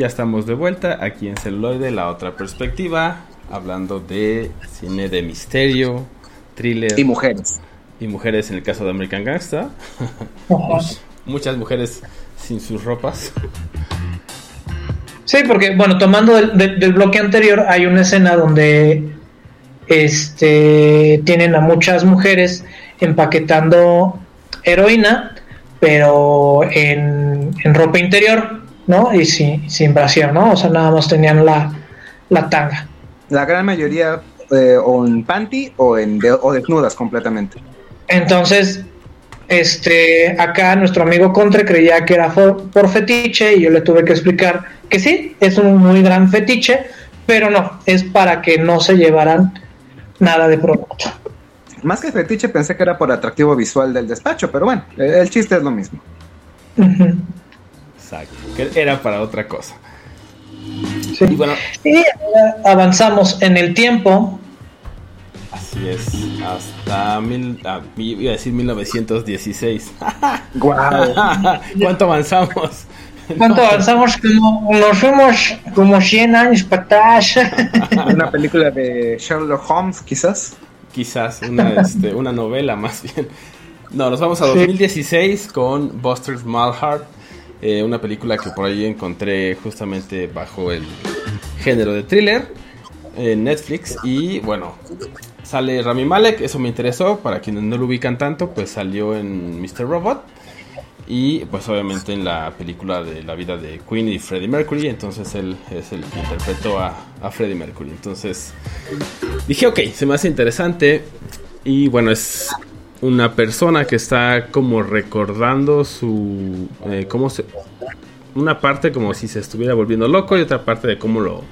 [SPEAKER 1] Ya estamos de vuelta aquí en Celuloide, la otra perspectiva, hablando de cine de misterio, thriller
[SPEAKER 3] Y mujeres.
[SPEAKER 1] y mujeres en el caso de American Gangsta. *laughs*
[SPEAKER 2] Ajá.
[SPEAKER 1] Muchas mujeres sin sus ropas.
[SPEAKER 2] Sí, porque, bueno, tomando del, del- del bloque anterior, hay una escena donde este tienen a muchas mujeres empaquetando heroína, pero en, en ropa interior, ¿no? Y sin, sin brasier, ¿no? O sea, nada más tenían la, la tanga.
[SPEAKER 3] La gran mayoría eh, o en panty o, en de- o desnudas completamente.
[SPEAKER 2] Entonces, este, acá nuestro amigo Contre creía que era for- por fetiche y yo le tuve que explicar que sí, es un muy gran fetiche, pero no, es para que no se llevaran nada de producto.
[SPEAKER 3] Más que fetiche pensé que era por atractivo visual del despacho, pero bueno, el chiste es lo mismo.
[SPEAKER 1] Exacto. Que era para otra cosa.
[SPEAKER 2] Sí.
[SPEAKER 1] Y bueno,
[SPEAKER 2] Y avanzamos en el tiempo.
[SPEAKER 1] así es. Hasta mil, ah, iba a decir 1916. *laughs*
[SPEAKER 3] Guau.
[SPEAKER 1] ¿Cuánto avanzamos?
[SPEAKER 2] ¿Cuánto *laughs* avanzamos? Como, nos fuimos como 100 años para atrás. *laughs*
[SPEAKER 3] Una película de Sherlock Holmes, quizás.
[SPEAKER 1] Quizás una, este, una novela más bien. No, nos vamos a
[SPEAKER 2] Sí.
[SPEAKER 1] 2016 con Buster Malhart, eh, una película que por ahí encontré justamente bajo el género de thriller en Netflix y bueno, sale Rami Malek, eso me interesó, para quienes no lo ubican tanto, pues salió en Mr. Robot y pues obviamente en la película de la vida de Queen y Freddie Mercury, entonces él es el que interpretó a, a Freddie Mercury, entonces dije ok, se me hace interesante y bueno, es una persona que está como recordando su... eh, cómo se... Una parte como si se estuviera volviendo loco y otra parte de cómo lo,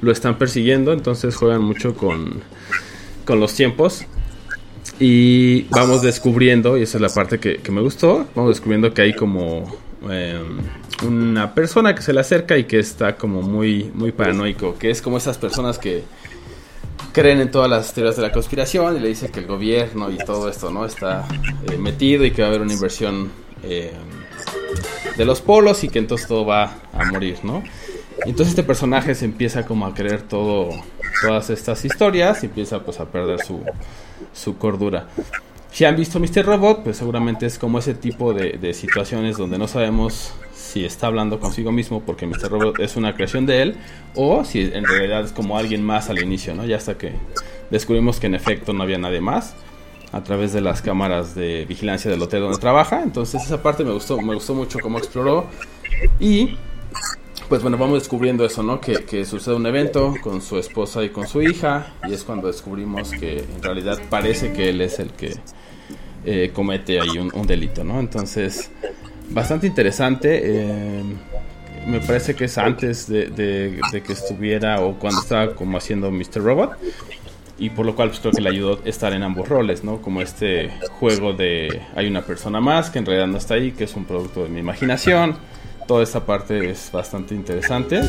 [SPEAKER 1] lo están persiguiendo, entonces juegan mucho con, con los tiempos. Y vamos descubriendo, y esa es la parte que, que me gustó, vamos descubriendo que hay como eh, una persona que se le acerca y que está como muy, muy paranoico, que es como esas personas que creen en todas las teorías de la conspiración y le dice que el gobierno y todo esto no está eh, metido y que va a haber una inversión eh, de los polos y que entonces todo va a morir, ¿no? Entonces este personaje se empieza como a creer todo, todas estas historias y empieza pues a perder su, su cordura. Si han visto Mr. Robot, pues seguramente es como ese tipo de, de situaciones donde no sabemos si está hablando consigo mismo porque Mr. Robot es una creación de él o si en realidad es como alguien más al inicio, ¿no? Ya hasta que descubrimos que en efecto no había nadie más a través de las cámaras de vigilancia del hotel donde trabaja. Entonces esa parte me gustó, me gustó mucho cómo exploró y pues bueno, vamos descubriendo eso, ¿no? Que, sucede un evento con su esposa y con su hija y es cuando descubrimos que en realidad parece que él es el que eh, comete ahí un, un delito, ¿no? Entonces, bastante interesante. eh, me parece que es antes de, que estuviera o cuando estaba como haciendo Mr. Robot. Y por lo cual pues creo que le ayudó estar en ambos roles, ¿no? Como este juego de hay una persona más que en realidad no está ahí, que es un producto de mi imaginación. Toda esta parte es bastante interesante.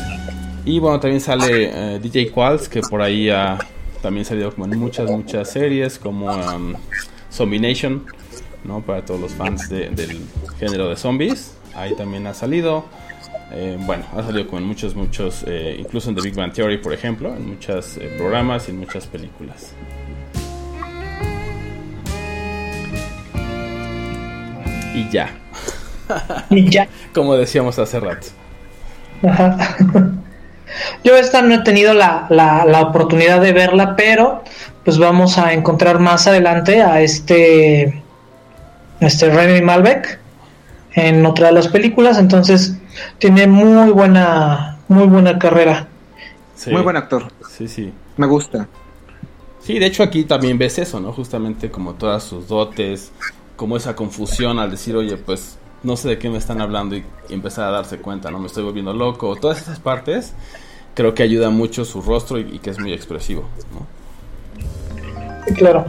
[SPEAKER 1] Y bueno, también sale eh, DJ Qualls, que por ahí ha también salido como en muchas, muchas series, como um, Zombie Nation, ¿no? Para todos los fans de- del género de zombies. Ahí también ha salido. Eh, bueno, ha salido como en muchos, muchos, eh, incluso en The Big Bang Theory, por ejemplo, en muchos eh, programas y en muchas películas. Y ya,
[SPEAKER 2] Y ya. *laughs*
[SPEAKER 1] como decíamos hace rato.
[SPEAKER 2] Ajá. *laughs* Yo esta no he tenido la, la, la oportunidad de verla, pero pues vamos a encontrar más adelante a este este Remy Malbec en otra de las películas, entonces tiene muy buena muy buena carrera.
[SPEAKER 1] Sí,
[SPEAKER 3] Muy buen actor.
[SPEAKER 1] Sí, sí.
[SPEAKER 3] Me gusta.
[SPEAKER 1] Sí, de hecho aquí también ves eso, ¿no? Justamente como todas sus dotes, como esa confusión al decir, oye, pues no sé de qué me están hablando y, y empezar a darse cuenta, ¿no? Me estoy volviendo loco. Todas esas partes creo que ayuda mucho su rostro y, y que es muy expresivo,
[SPEAKER 2] claro.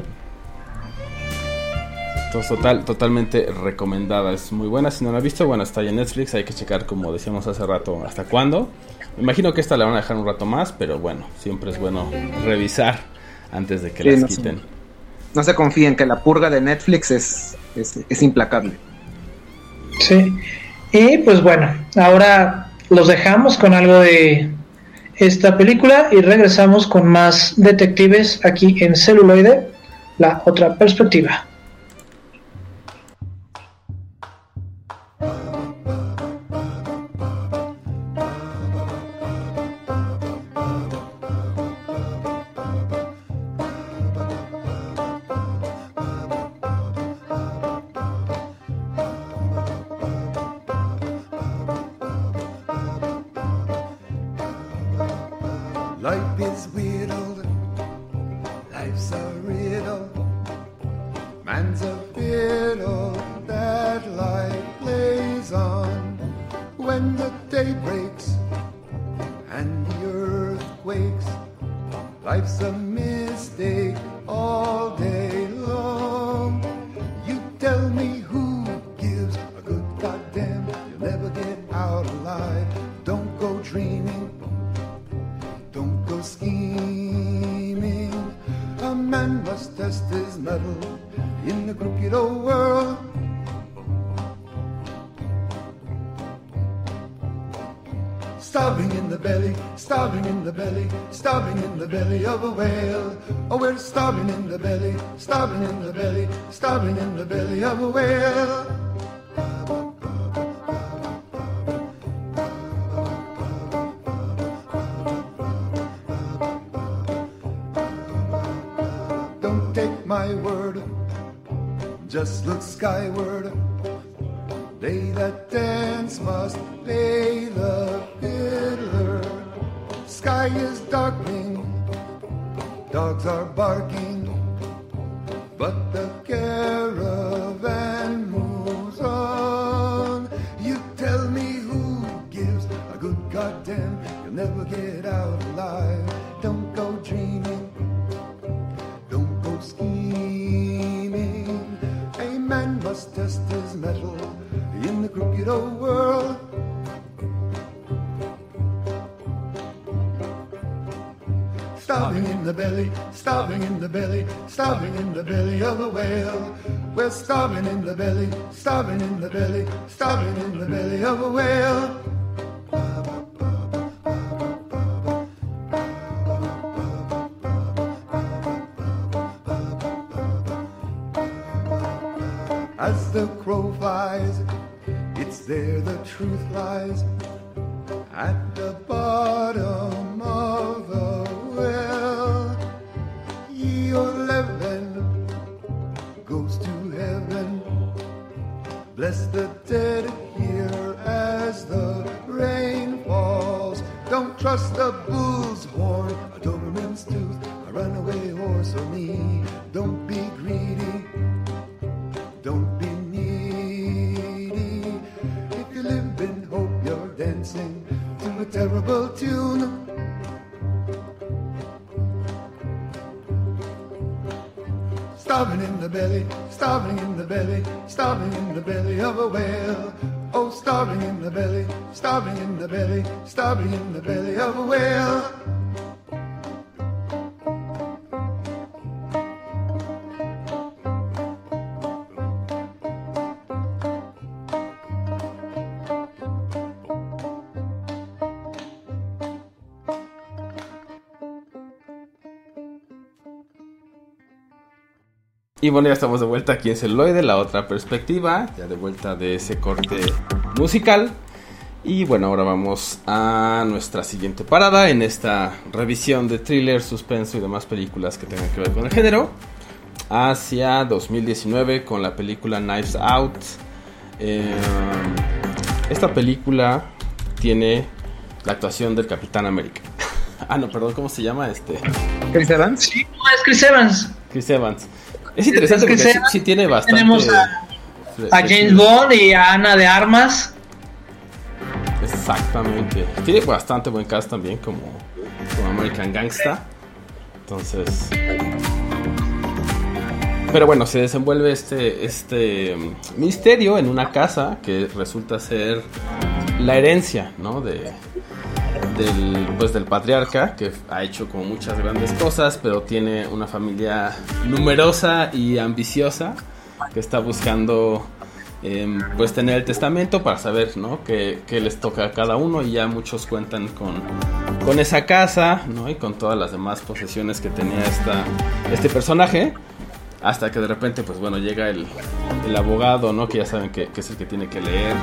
[SPEAKER 1] Entonces, total, totalmente recomendada, es muy buena. Si no la has visto, bueno, está ahí en Netflix, hay que checar, como decíamos hace rato, hasta cuándo. Me imagino que esta la van a dejar un rato más, pero bueno, siempre es bueno revisar antes de que
[SPEAKER 3] Sí,
[SPEAKER 1] las
[SPEAKER 3] no
[SPEAKER 1] quiten.
[SPEAKER 3] No se confíen que la purga de Netflix es, es, es implacable.
[SPEAKER 2] Sí. Y pues bueno, ahora los dejamos con algo de esta película y regresamos con más detectives aquí en celuloide, la otra perspectiva.
[SPEAKER 5] some belly, starving in the belly of a whale. Oh, we're starving in the belly, starving in the belly, starving in the belly of a whale. Don't take my word, just look skyward. Starving in the belly of a whale. We're starving in the belly, starving in the belly, starving in the belly of a whale. As the crow flies, it's there the truth lies. Trust a bull's horn, a Doberman's tooth, a runaway horse or me. Don't be greedy. Don't be needy. If you live in hope, you're dancing to a terrible tune. Starving in the belly, starving in the belly, starving in the belly of a whale. Starving in the belly, starving in the belly of a whale.
[SPEAKER 1] Y bueno, ya estamos de vuelta aquí en Celuloide, la otra perspectiva, ya de vuelta de ese corte musical. Y bueno, ahora vamos a nuestra siguiente parada en esta revisión de thriller, suspenso y demás películas que tengan que ver con el género. Hacia 2019 con la película Knives Out. Eh, esta película tiene la actuación del Capitán América. *laughs* ah, no, perdón, ¿cómo se llama este?
[SPEAKER 3] Chris Evans.
[SPEAKER 2] Sí, no, es Chris Evans.
[SPEAKER 1] Chris Evans. Es interesante
[SPEAKER 2] Es que
[SPEAKER 1] porque sí, tiene bastante.
[SPEAKER 2] Tenemos a, a James Bond y a Ana de Armas.
[SPEAKER 1] Exactamente. Tiene bastante buen cast también como, American Gangsta. Entonces. Pero bueno, se desenvuelve este, este mm, misterio en una casa que resulta ser la herencia, ¿no? De, del, pues, del patriarca, que ha hecho como muchas grandes cosas, pero tiene una familia numerosa y ambiciosa que está buscando em, pues tener el testamento para saber, ¿no? Qué, qué les toca a cada uno y ya muchos cuentan con, con esa casa, ¿no? Y con todas las demás posesiones que tenía esta, este personaje. Hasta que de repente, pues bueno, llega el, el abogado, ¿no? Que ya saben que, que es el que tiene que leer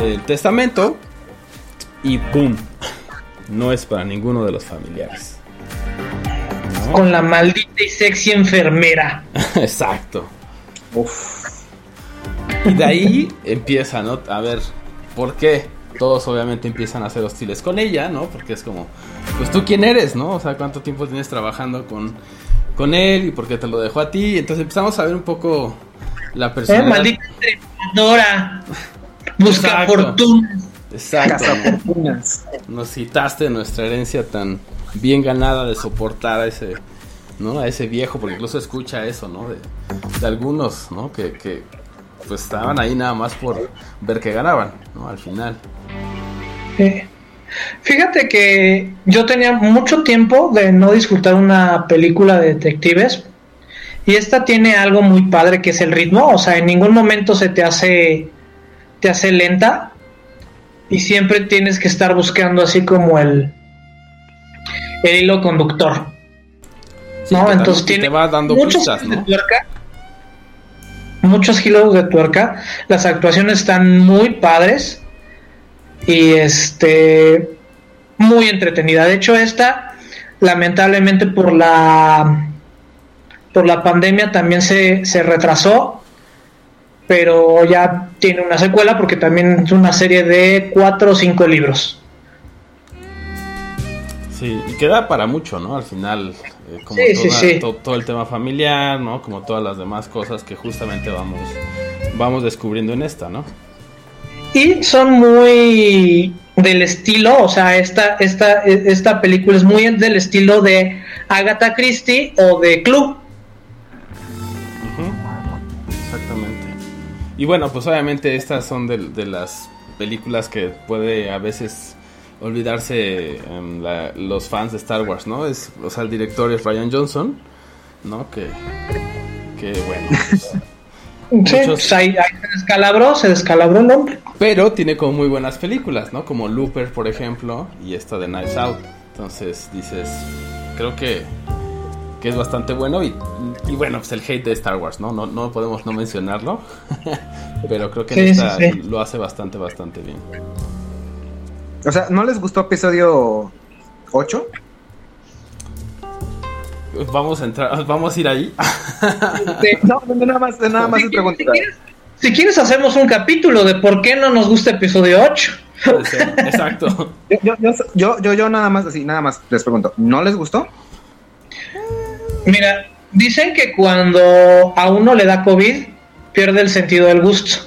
[SPEAKER 1] el testamento. Y ¡pum! No es para ninguno de los familiares. ¿no?
[SPEAKER 2] Con la maldita y sexy enfermera. *laughs*
[SPEAKER 1] Exacto.
[SPEAKER 3] Uf.
[SPEAKER 1] Y de ahí empieza, ¿no? A ver, ¿por qué? Todos obviamente empiezan a ser hostiles con ella, ¿no? Porque es como, pues tú quién eres, ¿no? O sea, cuánto tiempo tienes trabajando con, con él y por qué te lo dejó a ti. Entonces empezamos a ver un poco la
[SPEAKER 2] ¿Eh?
[SPEAKER 1] personalidad.
[SPEAKER 2] Maldita entrenadora. Busca
[SPEAKER 1] Exacto.
[SPEAKER 2] fortuna.
[SPEAKER 1] Exacto. Nos citaste nuestra herencia tan bien ganada de soportar a ese, ¿no? A ese viejo, porque incluso escucha eso, ¿no? De, de algunos, ¿no? Que, que pues estaban ahí nada más por ver que ganaban, ¿no? Al final.
[SPEAKER 2] Eh, Fíjate que yo tenía mucho tiempo de no disfrutar una película de detectives y esta tiene algo muy padre que es el ritmo, o sea, en ningún momento se te hace te hace lenta y siempre tienes que estar buscando así como el el hilo conductor.
[SPEAKER 1] Sí,
[SPEAKER 2] ¿no? Entonces tiene
[SPEAKER 1] te va dando
[SPEAKER 2] muchos
[SPEAKER 1] pistas,
[SPEAKER 2] de tuerca. Muchos giros de tuerca. Las actuaciones están muy padres. Y este. Muy entretenida. De hecho, esta, lamentablemente por la. Por la pandemia también se, se retrasó. Pero ya tiene una secuela porque también es una serie de cuatro o cinco libros.
[SPEAKER 1] Sí, y queda para mucho, ¿no? Al final, eh, como
[SPEAKER 2] Sí, sí,
[SPEAKER 1] toda-
[SPEAKER 2] sí.
[SPEAKER 1] to- todo el tema familiar, ¿no? Como todas las demás cosas que justamente vamos, vamos descubriendo en esta, ¿no?
[SPEAKER 2] Y son muy del estilo, o sea, esta, esta, esta película es muy del estilo de Agatha Christie o de Club.
[SPEAKER 1] Exactamente. Y bueno, pues obviamente estas son de, de las películas que puede a veces olvidarse em, la- los fans de Star Wars, ¿no? Es, o sea, el director es Ryan Johnson, ¿no? Que, que bueno, pues, *laughs*
[SPEAKER 2] Sí,
[SPEAKER 1] Muchos-
[SPEAKER 2] pues ahí, ahí se descalabró, se descalabró el hombre.
[SPEAKER 1] Pero tiene como muy buenas películas, ¿no? Como Looper, por ejemplo, y esta de Knives Out. Entonces dices, creo que, que es bastante bueno. Y, y bueno, pues el hate de Star Wars, ¿no? No, no podemos no mencionarlo. *laughs* Pero creo que en
[SPEAKER 2] Sí,
[SPEAKER 1] esta
[SPEAKER 2] sí, sí.
[SPEAKER 1] lo hace bastante, bastante bien.
[SPEAKER 3] O sea, ¿no les gustó episodio 8?
[SPEAKER 1] Vamos a entrar, vamos a ir ahí.
[SPEAKER 3] No, nada más, nada más
[SPEAKER 2] Si
[SPEAKER 3] pregunta.
[SPEAKER 2] si quieres- si quieres hacemos un capítulo de por qué no nos gusta episodio 8.
[SPEAKER 1] Puede ser, *laughs* Exacto.
[SPEAKER 3] Yo, *laughs* yo, yo, yo, yo, yo nada más así, nada más les pregunto, ¿no les gustó?
[SPEAKER 2] Mira, dicen que cuando a uno le da COVID, pierde el sentido del gusto.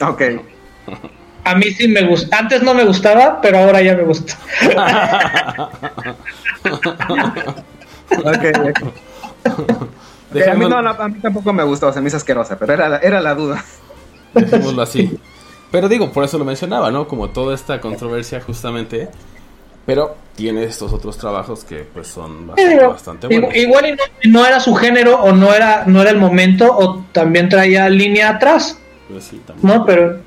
[SPEAKER 3] Ok. *laughs*
[SPEAKER 2] A mí sí me gusta. Antes no me gustaba, pero ahora ya me gusta.
[SPEAKER 3] Ok, ok. *laughs* Ok, a, mí, no, a mí tampoco me gustó, se me hizo asquerosa, pero era, la- era la duda.
[SPEAKER 1] dejémoslo así. Pero digo, por eso lo mencionaba, ¿no? Como toda esta controversia justamente. Pero tiene estos otros trabajos que pues son bastante,
[SPEAKER 2] Pero
[SPEAKER 1] bastante buenos.
[SPEAKER 2] igual y no, no era su género o no era no era el momento o también traía línea atrás,
[SPEAKER 1] Pues sí, también.
[SPEAKER 2] ¿no? Pero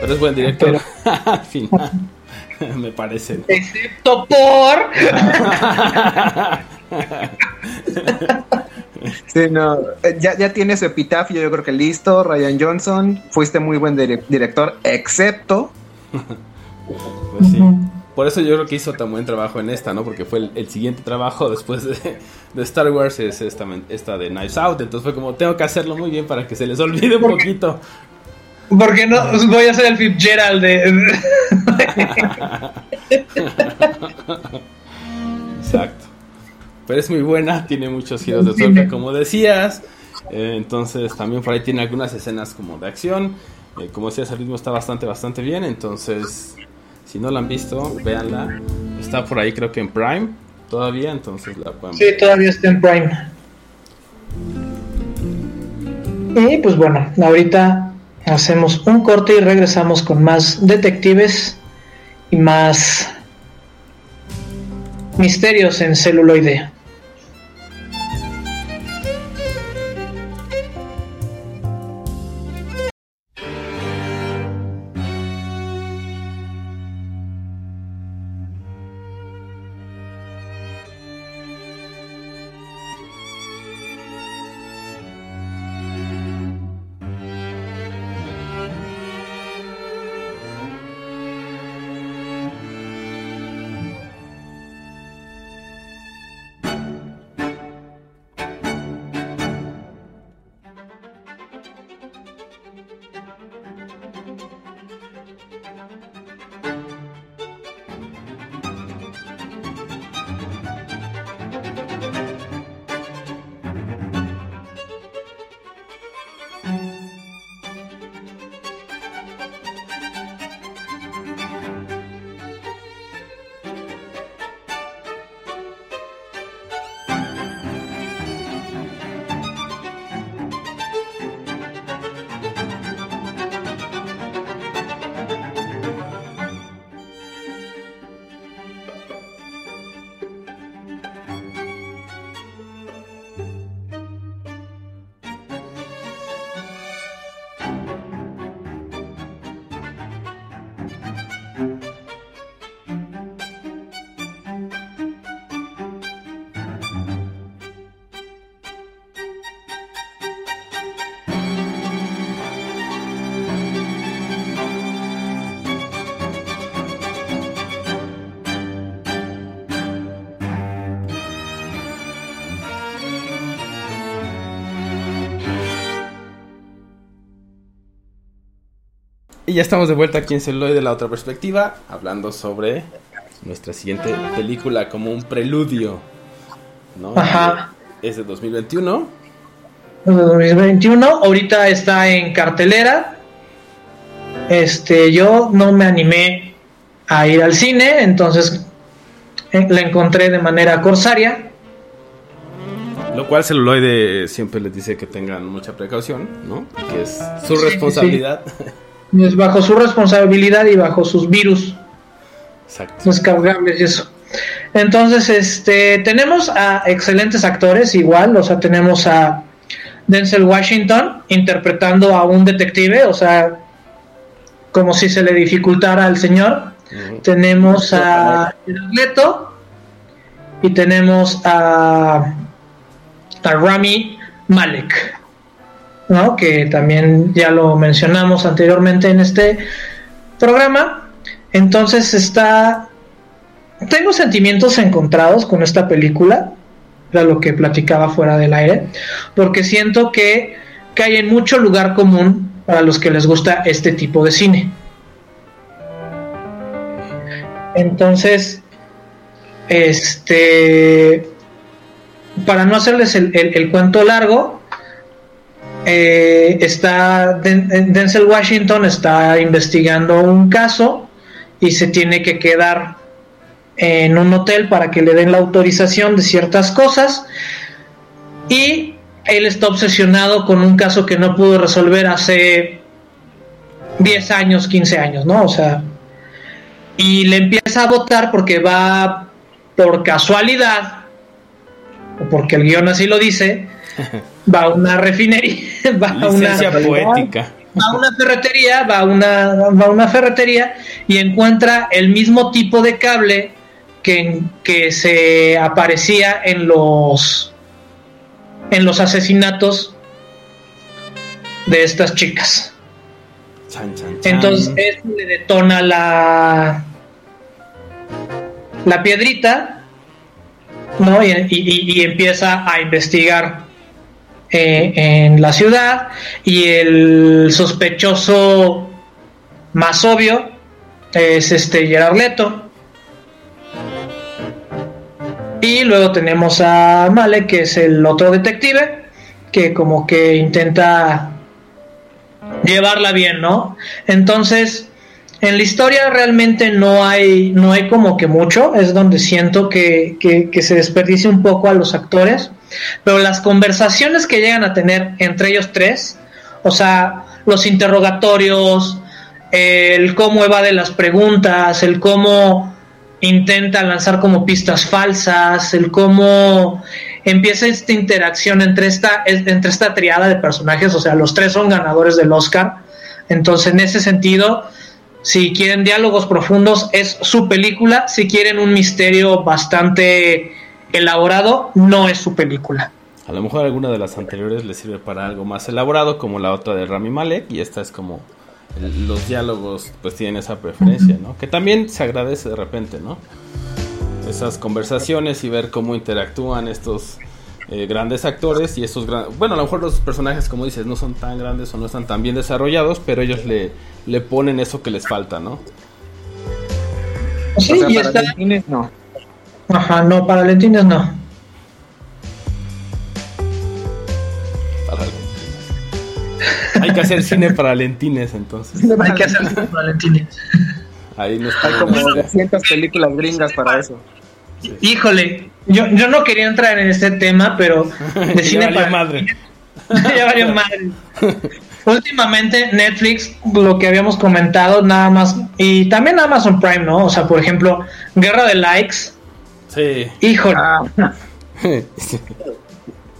[SPEAKER 1] Pero es buen director. *laughs* Al final, *laughs* me parece.
[SPEAKER 2] excepto por *laughs*
[SPEAKER 3] Sí, no, eh, ya, ya tiene su epitafio, yo creo que listo, Ryan Johnson, fuiste muy buen dire- director, excepto...
[SPEAKER 1] Pues sí. Por eso yo creo que hizo tan buen trabajo en esta, ¿no? Porque fue el, el siguiente trabajo después de, de Star Wars, es esta, esta de Knives Out. Entonces fue como, tengo que hacerlo muy bien para que se les olvide un poquito.
[SPEAKER 2] Porque no voy a ser el Fitzgerald de
[SPEAKER 1] Exacto. Pero es muy buena, tiene muchos giros de tuerca, como decías. Eh, entonces también por ahí tiene algunas escenas como de acción. Eh, como decías, el ritmo está bastante, bastante bien. Entonces, si no la han visto, véanla. Está por ahí creo que en Prime todavía, entonces la pueden
[SPEAKER 2] Sí, todavía está en Prime. Y pues bueno, ahorita hacemos un corte y regresamos con más detectives y más misterios en celuloide.
[SPEAKER 1] Y ya estamos de vuelta aquí en Celuloid de la otra perspectiva, hablando sobre nuestra siguiente película como un preludio. ¿no?
[SPEAKER 2] Ajá.
[SPEAKER 1] Es de 2021.
[SPEAKER 2] de 2021. Ahorita está en cartelera. Este, yo no me animé a ir al cine, entonces eh, la encontré de manera corsaria.
[SPEAKER 1] Lo cual celuloide siempre les dice que tengan mucha precaución, ¿no? Que es su
[SPEAKER 2] Sí,
[SPEAKER 1] responsabilidad. *laughs*
[SPEAKER 2] Es bajo su responsabilidad y bajo sus virus
[SPEAKER 1] Exacto.
[SPEAKER 2] descargables y eso. Entonces, este, tenemos a excelentes actores igual, o sea, tenemos a Denzel Washington interpretando a un detective, o sea, como si se le dificultara al señor. Tenemos a Leto y tenemos a, a Rami Malek, ¿no? que también ya lo mencionamos anteriormente en este programa. Entonces está... Tengo sentimientos encontrados con esta película, era lo que platicaba fuera del aire, porque siento que cae en mucho lugar común para los que les gusta este tipo de cine. Entonces, este, para no hacerles el, el- el cuento largo, eh, está Den- Denzel Washington está investigando un caso y se tiene que quedar en un hotel para que le den la autorización de ciertas cosas y él está obsesionado con un caso que no pudo resolver hace 10 años, 15 años, ¿no? O sea, y le empieza a votar porque va por casualidad, o porque el guion así lo dice, va a una refinería, *laughs* va a una,
[SPEAKER 1] Licencia poética.
[SPEAKER 2] va a una ferretería, va a una, va a una ferretería y encuentra el mismo tipo de cable que, que se aparecía en los en los asesinatos de estas chicas.
[SPEAKER 1] Chan, chan, chan.
[SPEAKER 2] Entonces eso le detona la la piedrita, ¿no? Y, y- y empieza a investigar eh, en la ciudad y el sospechoso más obvio es este Gerard Leto. Y luego tenemos a Male, que es el otro detective, que como que intenta llevarla bien, ¿no? Entonces, en la historia realmente no hay, no hay como que mucho, es donde siento que, que, que se desperdicia un poco a los actores, pero las conversaciones que llegan a tener entre ellos tres, o sea, los interrogatorios, el cómo evade las preguntas, el cómo intenta lanzar como pistas falsas, el cómo empieza esta interacción entre esta, es- entre esta triada de personajes, o sea, los tres son ganadores del Oscar. Entonces, en ese sentido, si quieren diálogos profundos, es su película. Si quieren un misterio bastante elaborado, no es su película.
[SPEAKER 1] A lo mejor alguna de las anteriores le sirve para algo más elaborado, como la otra de Rami Malek, y esta es como el- los diálogos pues tienen esa preferencia, ¿no? Que también se agradece de repente, ¿no? Esas conversaciones y ver cómo interactúan estos eh, grandes actores y estos grandes... Bueno, a lo mejor los personajes, como dices, no son tan grandes o no están tan bien desarrollados, pero ellos le, le ponen eso que les falta, ¿no?
[SPEAKER 2] Sí,
[SPEAKER 3] o sea,
[SPEAKER 2] y
[SPEAKER 3] para
[SPEAKER 2] está-
[SPEAKER 3] no.
[SPEAKER 2] Ajá, no, para Lentines no.
[SPEAKER 1] Para lentines. Hay que hacer cine para lentines, entonces. *laughs*
[SPEAKER 2] Hay que hacer para Lentines.
[SPEAKER 1] Ahí no
[SPEAKER 3] Hay como 200 películas gringas para eso.
[SPEAKER 2] Híjole, yo, yo no quería entrar en este tema, pero *laughs* de
[SPEAKER 1] Ya
[SPEAKER 2] cine
[SPEAKER 1] valió
[SPEAKER 2] para
[SPEAKER 1] madre. *laughs*
[SPEAKER 2] ya valió madre. Últimamente Netflix, lo que habíamos comentado, nada más, y también Amazon Prime, ¿no? O sea, por ejemplo, Guerra de Likes,
[SPEAKER 1] Sí.
[SPEAKER 2] híjole,
[SPEAKER 3] Ah, *laughs*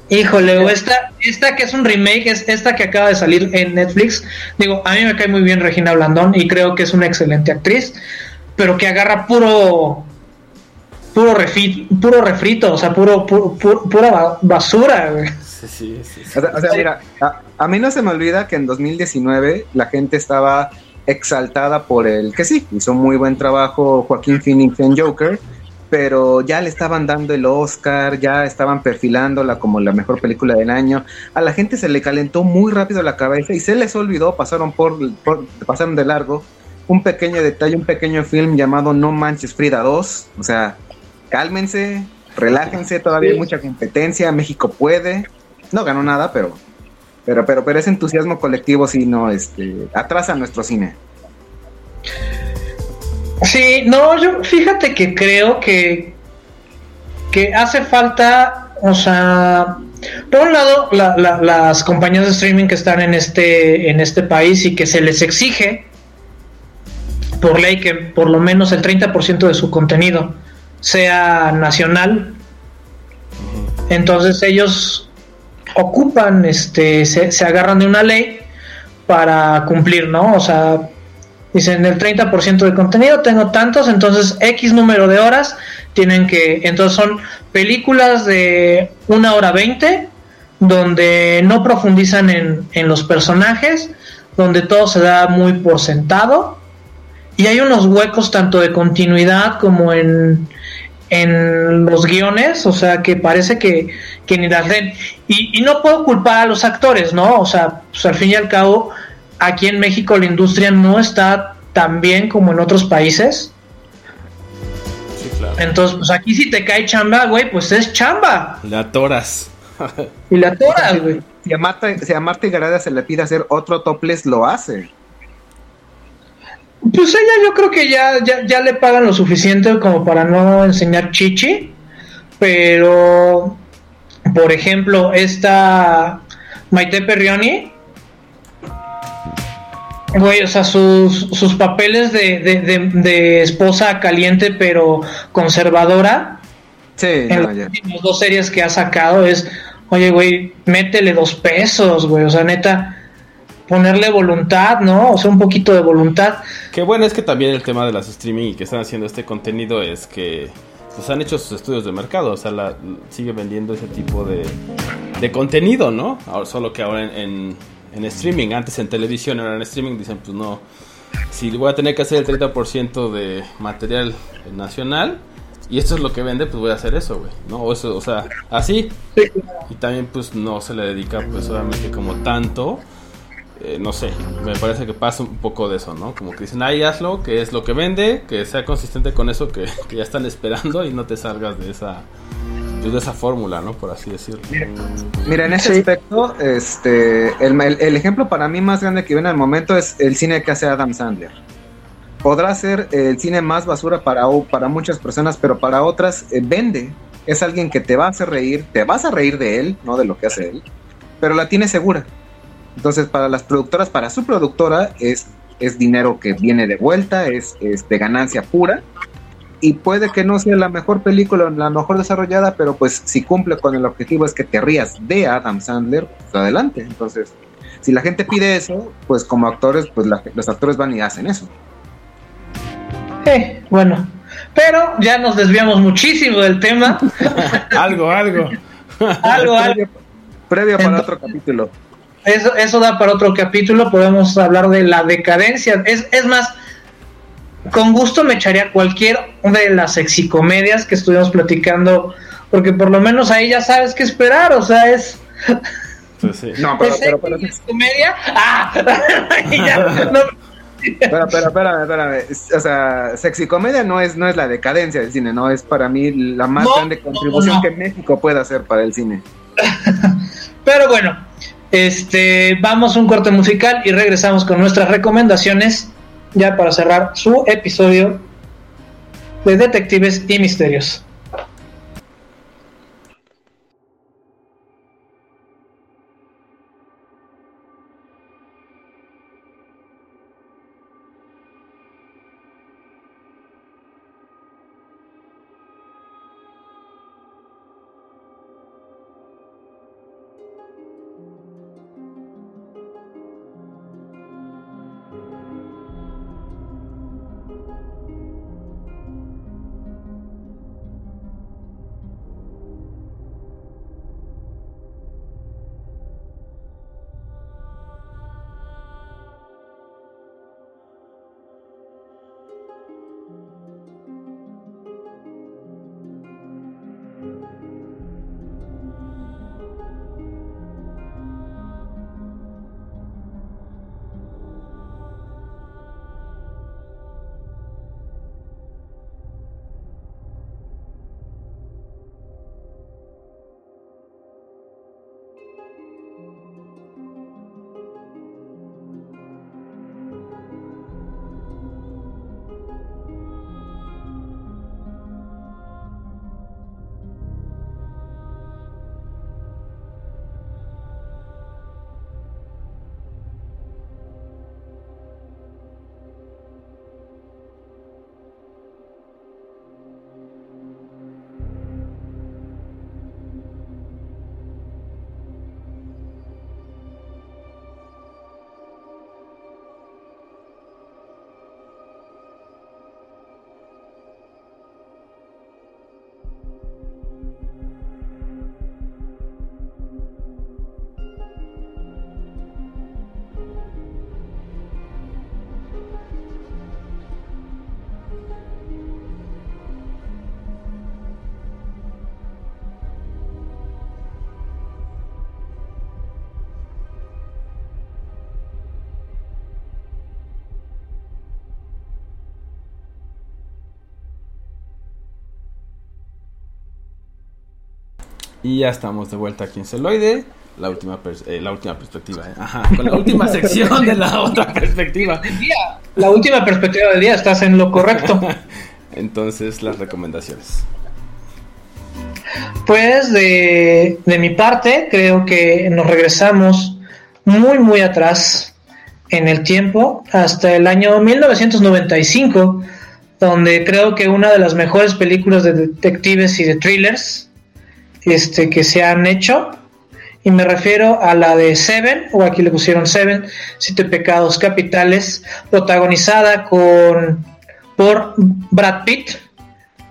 [SPEAKER 2] híjole, esta, esta que es un remake, es esta que acaba de salir en Netflix. Digo, a mí me cae muy bien Regina Blandón y creo que es una excelente actriz, pero que agarra puro puro refi- puro refrito, o sea, puro, puro- puro- pura ba- basura, güey.
[SPEAKER 1] Sí, sí, sí, sí.
[SPEAKER 3] o sea, o sea, mira, a, a mí no se me olvida que en 2019 la gente estaba exaltada por el que sí, hizo muy buen trabajo Joaquín Phoenix en Joker, pero ya le estaban dando el Oscar, ya estaban perfilándola como la mejor película del año. A la gente se le calentó muy rápido la cabeza y se les olvidó, pasaron por, por- pasaron de largo un pequeño detalle, un pequeño film llamado No Manches Frida 2, o sea, cálmense, relájense, todavía hay mucha competencia, México puede. No ganó nada, pero pero pero pero ese entusiasmo colectivo sí no este atrasa nuestro cine.
[SPEAKER 2] Sí, no, yo fíjate que creo que, que hace falta, o sea, por un lado, la- la- las compañías de streaming que están en este, en este país y que se les exige por ley que por lo menos el 30% de su contenido sea nacional. Entonces ellos ocupan, este, se, se agarran de una ley para cumplir, ¿no? O sea, dicen el 30% de contenido, tengo tantos, entonces X número de horas tienen que, entonces son películas de una hora 20, donde no profundizan en, en los personajes, donde todo se da muy por sentado, y hay unos huecos tanto de continuidad como en, en los guiones, o sea que parece que, que ni las. Y, y no puedo culpar a los actores, ¿no? O sea, pues al fin y al cabo, aquí en México la industria no está tan bien como en otros países.
[SPEAKER 1] Sí, claro.
[SPEAKER 2] Entonces, pues aquí si te cae chamba, güey, pues es chamba.
[SPEAKER 1] La toras.
[SPEAKER 2] Y la toras, güey. *laughs*
[SPEAKER 3] Si a Marta, si a Marta Gareda se le pide hacer otro topless, lo hace.
[SPEAKER 2] Pues ella yo creo que ya, ya, ya le pagan lo suficiente como para no enseñar chichi. Pero, por ejemplo, esta Maite Perrioni, güey, o sea, sus, sus papeles de, de, de, de esposa caliente pero conservadora
[SPEAKER 3] Sí,
[SPEAKER 2] en
[SPEAKER 3] no,
[SPEAKER 2] las
[SPEAKER 3] ya.
[SPEAKER 2] dos series que ha sacado es, oye, güey, métele dos pesos, güey, o sea, neta, ponerle voluntad, ¿no? O sea, un poquito de voluntad.
[SPEAKER 1] Qué bueno es que también el tema de las streaming y que están haciendo este contenido es que pues han hecho sus estudios de mercado, o sea, la, sigue vendiendo ese tipo de, de contenido, ¿no? Ahora, solo que ahora en, en, en streaming, antes en televisión, ahora en streaming dicen, pues no, si voy a tener que hacer el 30% de material nacional y esto es lo que vende, pues voy a hacer eso, güey, ¿no? O, eso, o sea, así. Y también pues no se le dedica pues obviamente como tanto. eh, no sé, me parece que pasa un poco de eso, ¿no? Como que dicen, ahí hazlo, que es lo que vende, que sea consistente con eso que, que ya están esperando y no te salgas de esa de esa fórmula, ¿no? Por así decirlo.
[SPEAKER 3] Mira, en ese
[SPEAKER 2] Sí.
[SPEAKER 3] aspecto, este, el, el- el ejemplo para mí más grande que viene al momento es el cine que hace Adam Sandler. Podrá ser el cine más basura para, para muchas personas, pero para otras eh, vende. Es alguien que te va a hacer reír, te vas a reír de él, no de lo que hace él, pero la tiene segura. Entonces, para las productoras, para su productora, es, es dinero que viene de vuelta, es, es de ganancia pura. Y puede que no sea la mejor película, la mejor desarrollada, pero pues si cumple con el objetivo es que te rías de Adam Sandler, pues adelante. Entonces, si la gente pide eso, pues como actores, pues la- los actores van y hacen eso.
[SPEAKER 2] Eh, bueno, pero ya nos desviamos muchísimo del tema. *laughs*
[SPEAKER 1] algo, algo.
[SPEAKER 2] algo, algo.
[SPEAKER 3] Previo para
[SPEAKER 2] Entonces-
[SPEAKER 3] otro capítulo.
[SPEAKER 2] Eso, eso da para otro capítulo. Podemos hablar de la decadencia. Es, es más, con gusto me echaría cualquier de las sexicomedias que estuvimos platicando, porque por lo menos ahí ya sabes qué esperar. O sea, es.
[SPEAKER 1] Pues sí.
[SPEAKER 3] No, pero,
[SPEAKER 2] ¿Es
[SPEAKER 3] pero, pero,
[SPEAKER 2] es comedia? ¡Ah! *laughs* Ya, no,
[SPEAKER 3] pero, pero, espérame, espérame. O sea, sexy comedia no es, no es la decadencia del cine, no es para mí la más
[SPEAKER 2] No,
[SPEAKER 3] grande contribución
[SPEAKER 2] no, no.
[SPEAKER 3] que México puede hacer para el cine. *laughs*
[SPEAKER 2] Pero bueno, este, vamos a un corte musical y regresamos con nuestras recomendaciones ya para cerrar su episodio de Detectives y Misterios.
[SPEAKER 1] Y ya estamos de vuelta aquí en Celoide. La última, eh, la última perspectiva, ¿eh? Ajá, con la *laughs* última sección de la otra perspectiva.
[SPEAKER 2] La última perspectiva del día, estás en lo correcto. *laughs*
[SPEAKER 1] Entonces, las recomendaciones.
[SPEAKER 2] Pues de, de mi parte, creo que nos regresamos muy, muy atrás en el tiempo, hasta el año 1995, donde creo que una de las mejores películas de detectives y de thrillers este, que se han hecho, y me refiero a la de Seven, o aquí le pusieron Seven, Siete Pecados Capitales, protagonizada con, por Brad Pitt,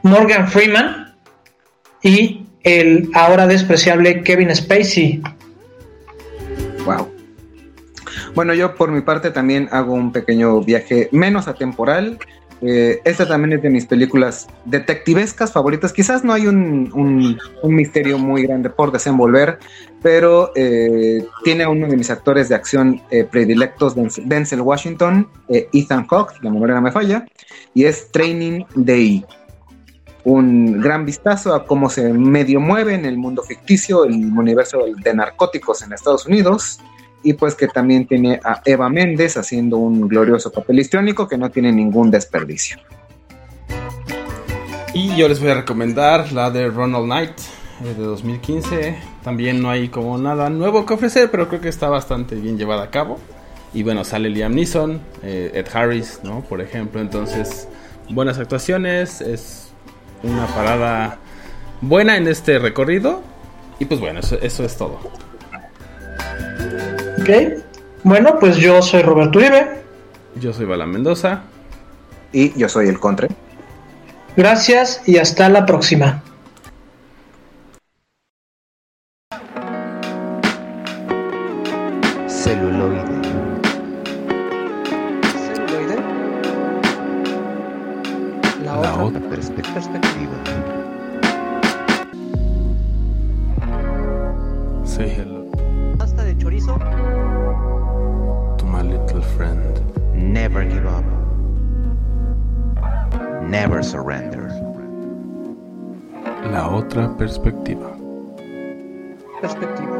[SPEAKER 2] Morgan Freeman, y el ahora despreciable Kevin Spacey.
[SPEAKER 3] Wow. Bueno, yo por mi parte también hago un pequeño viaje menos atemporal. Eh, esta también es de mis películas detectivescas favoritas. Quizás no hay un, misterio muy grande por desenvolver, pero eh, tiene uno de mis actores de acción eh, predilectos, Denzel- Denzel Washington, eh, Ethan Hawke, la memoria no me falla, y es Training Day. Un gran vistazo a cómo se medio mueve en el mundo ficticio, el universo de narcóticos en Estados Unidos y pues que también tiene a Eva Méndez haciendo un glorioso papel histriónico que no tiene ningún desperdicio.
[SPEAKER 1] Y yo les voy a recomendar la de Ronald Knight eh, de 2015. También no hay como nada nuevo que ofrecer, pero creo que está bastante bien llevada a cabo. Y bueno, sale Liam Neeson, eh, Ed Harris, ¿no? Por ejemplo, entonces buenas actuaciones, es una parada buena en este recorrido. Y pues bueno, eso, eso es todo.
[SPEAKER 2] ¿Ok? Bueno, pues yo soy Roberto Uribe.
[SPEAKER 1] Yo soy Bala Mendoza.
[SPEAKER 3] Y yo soy el Contre.
[SPEAKER 2] Gracias y hasta la próxima.
[SPEAKER 4] Celuloide.
[SPEAKER 6] celuloide. La,
[SPEAKER 4] La
[SPEAKER 6] otra,
[SPEAKER 4] otra perspe- perspectiva. Never give up. Never surrender.
[SPEAKER 1] La otra perspectiva.
[SPEAKER 6] Perspectiva.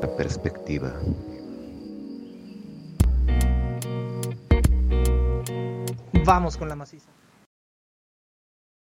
[SPEAKER 4] La perspectiva.
[SPEAKER 6] Vamos con la maciza.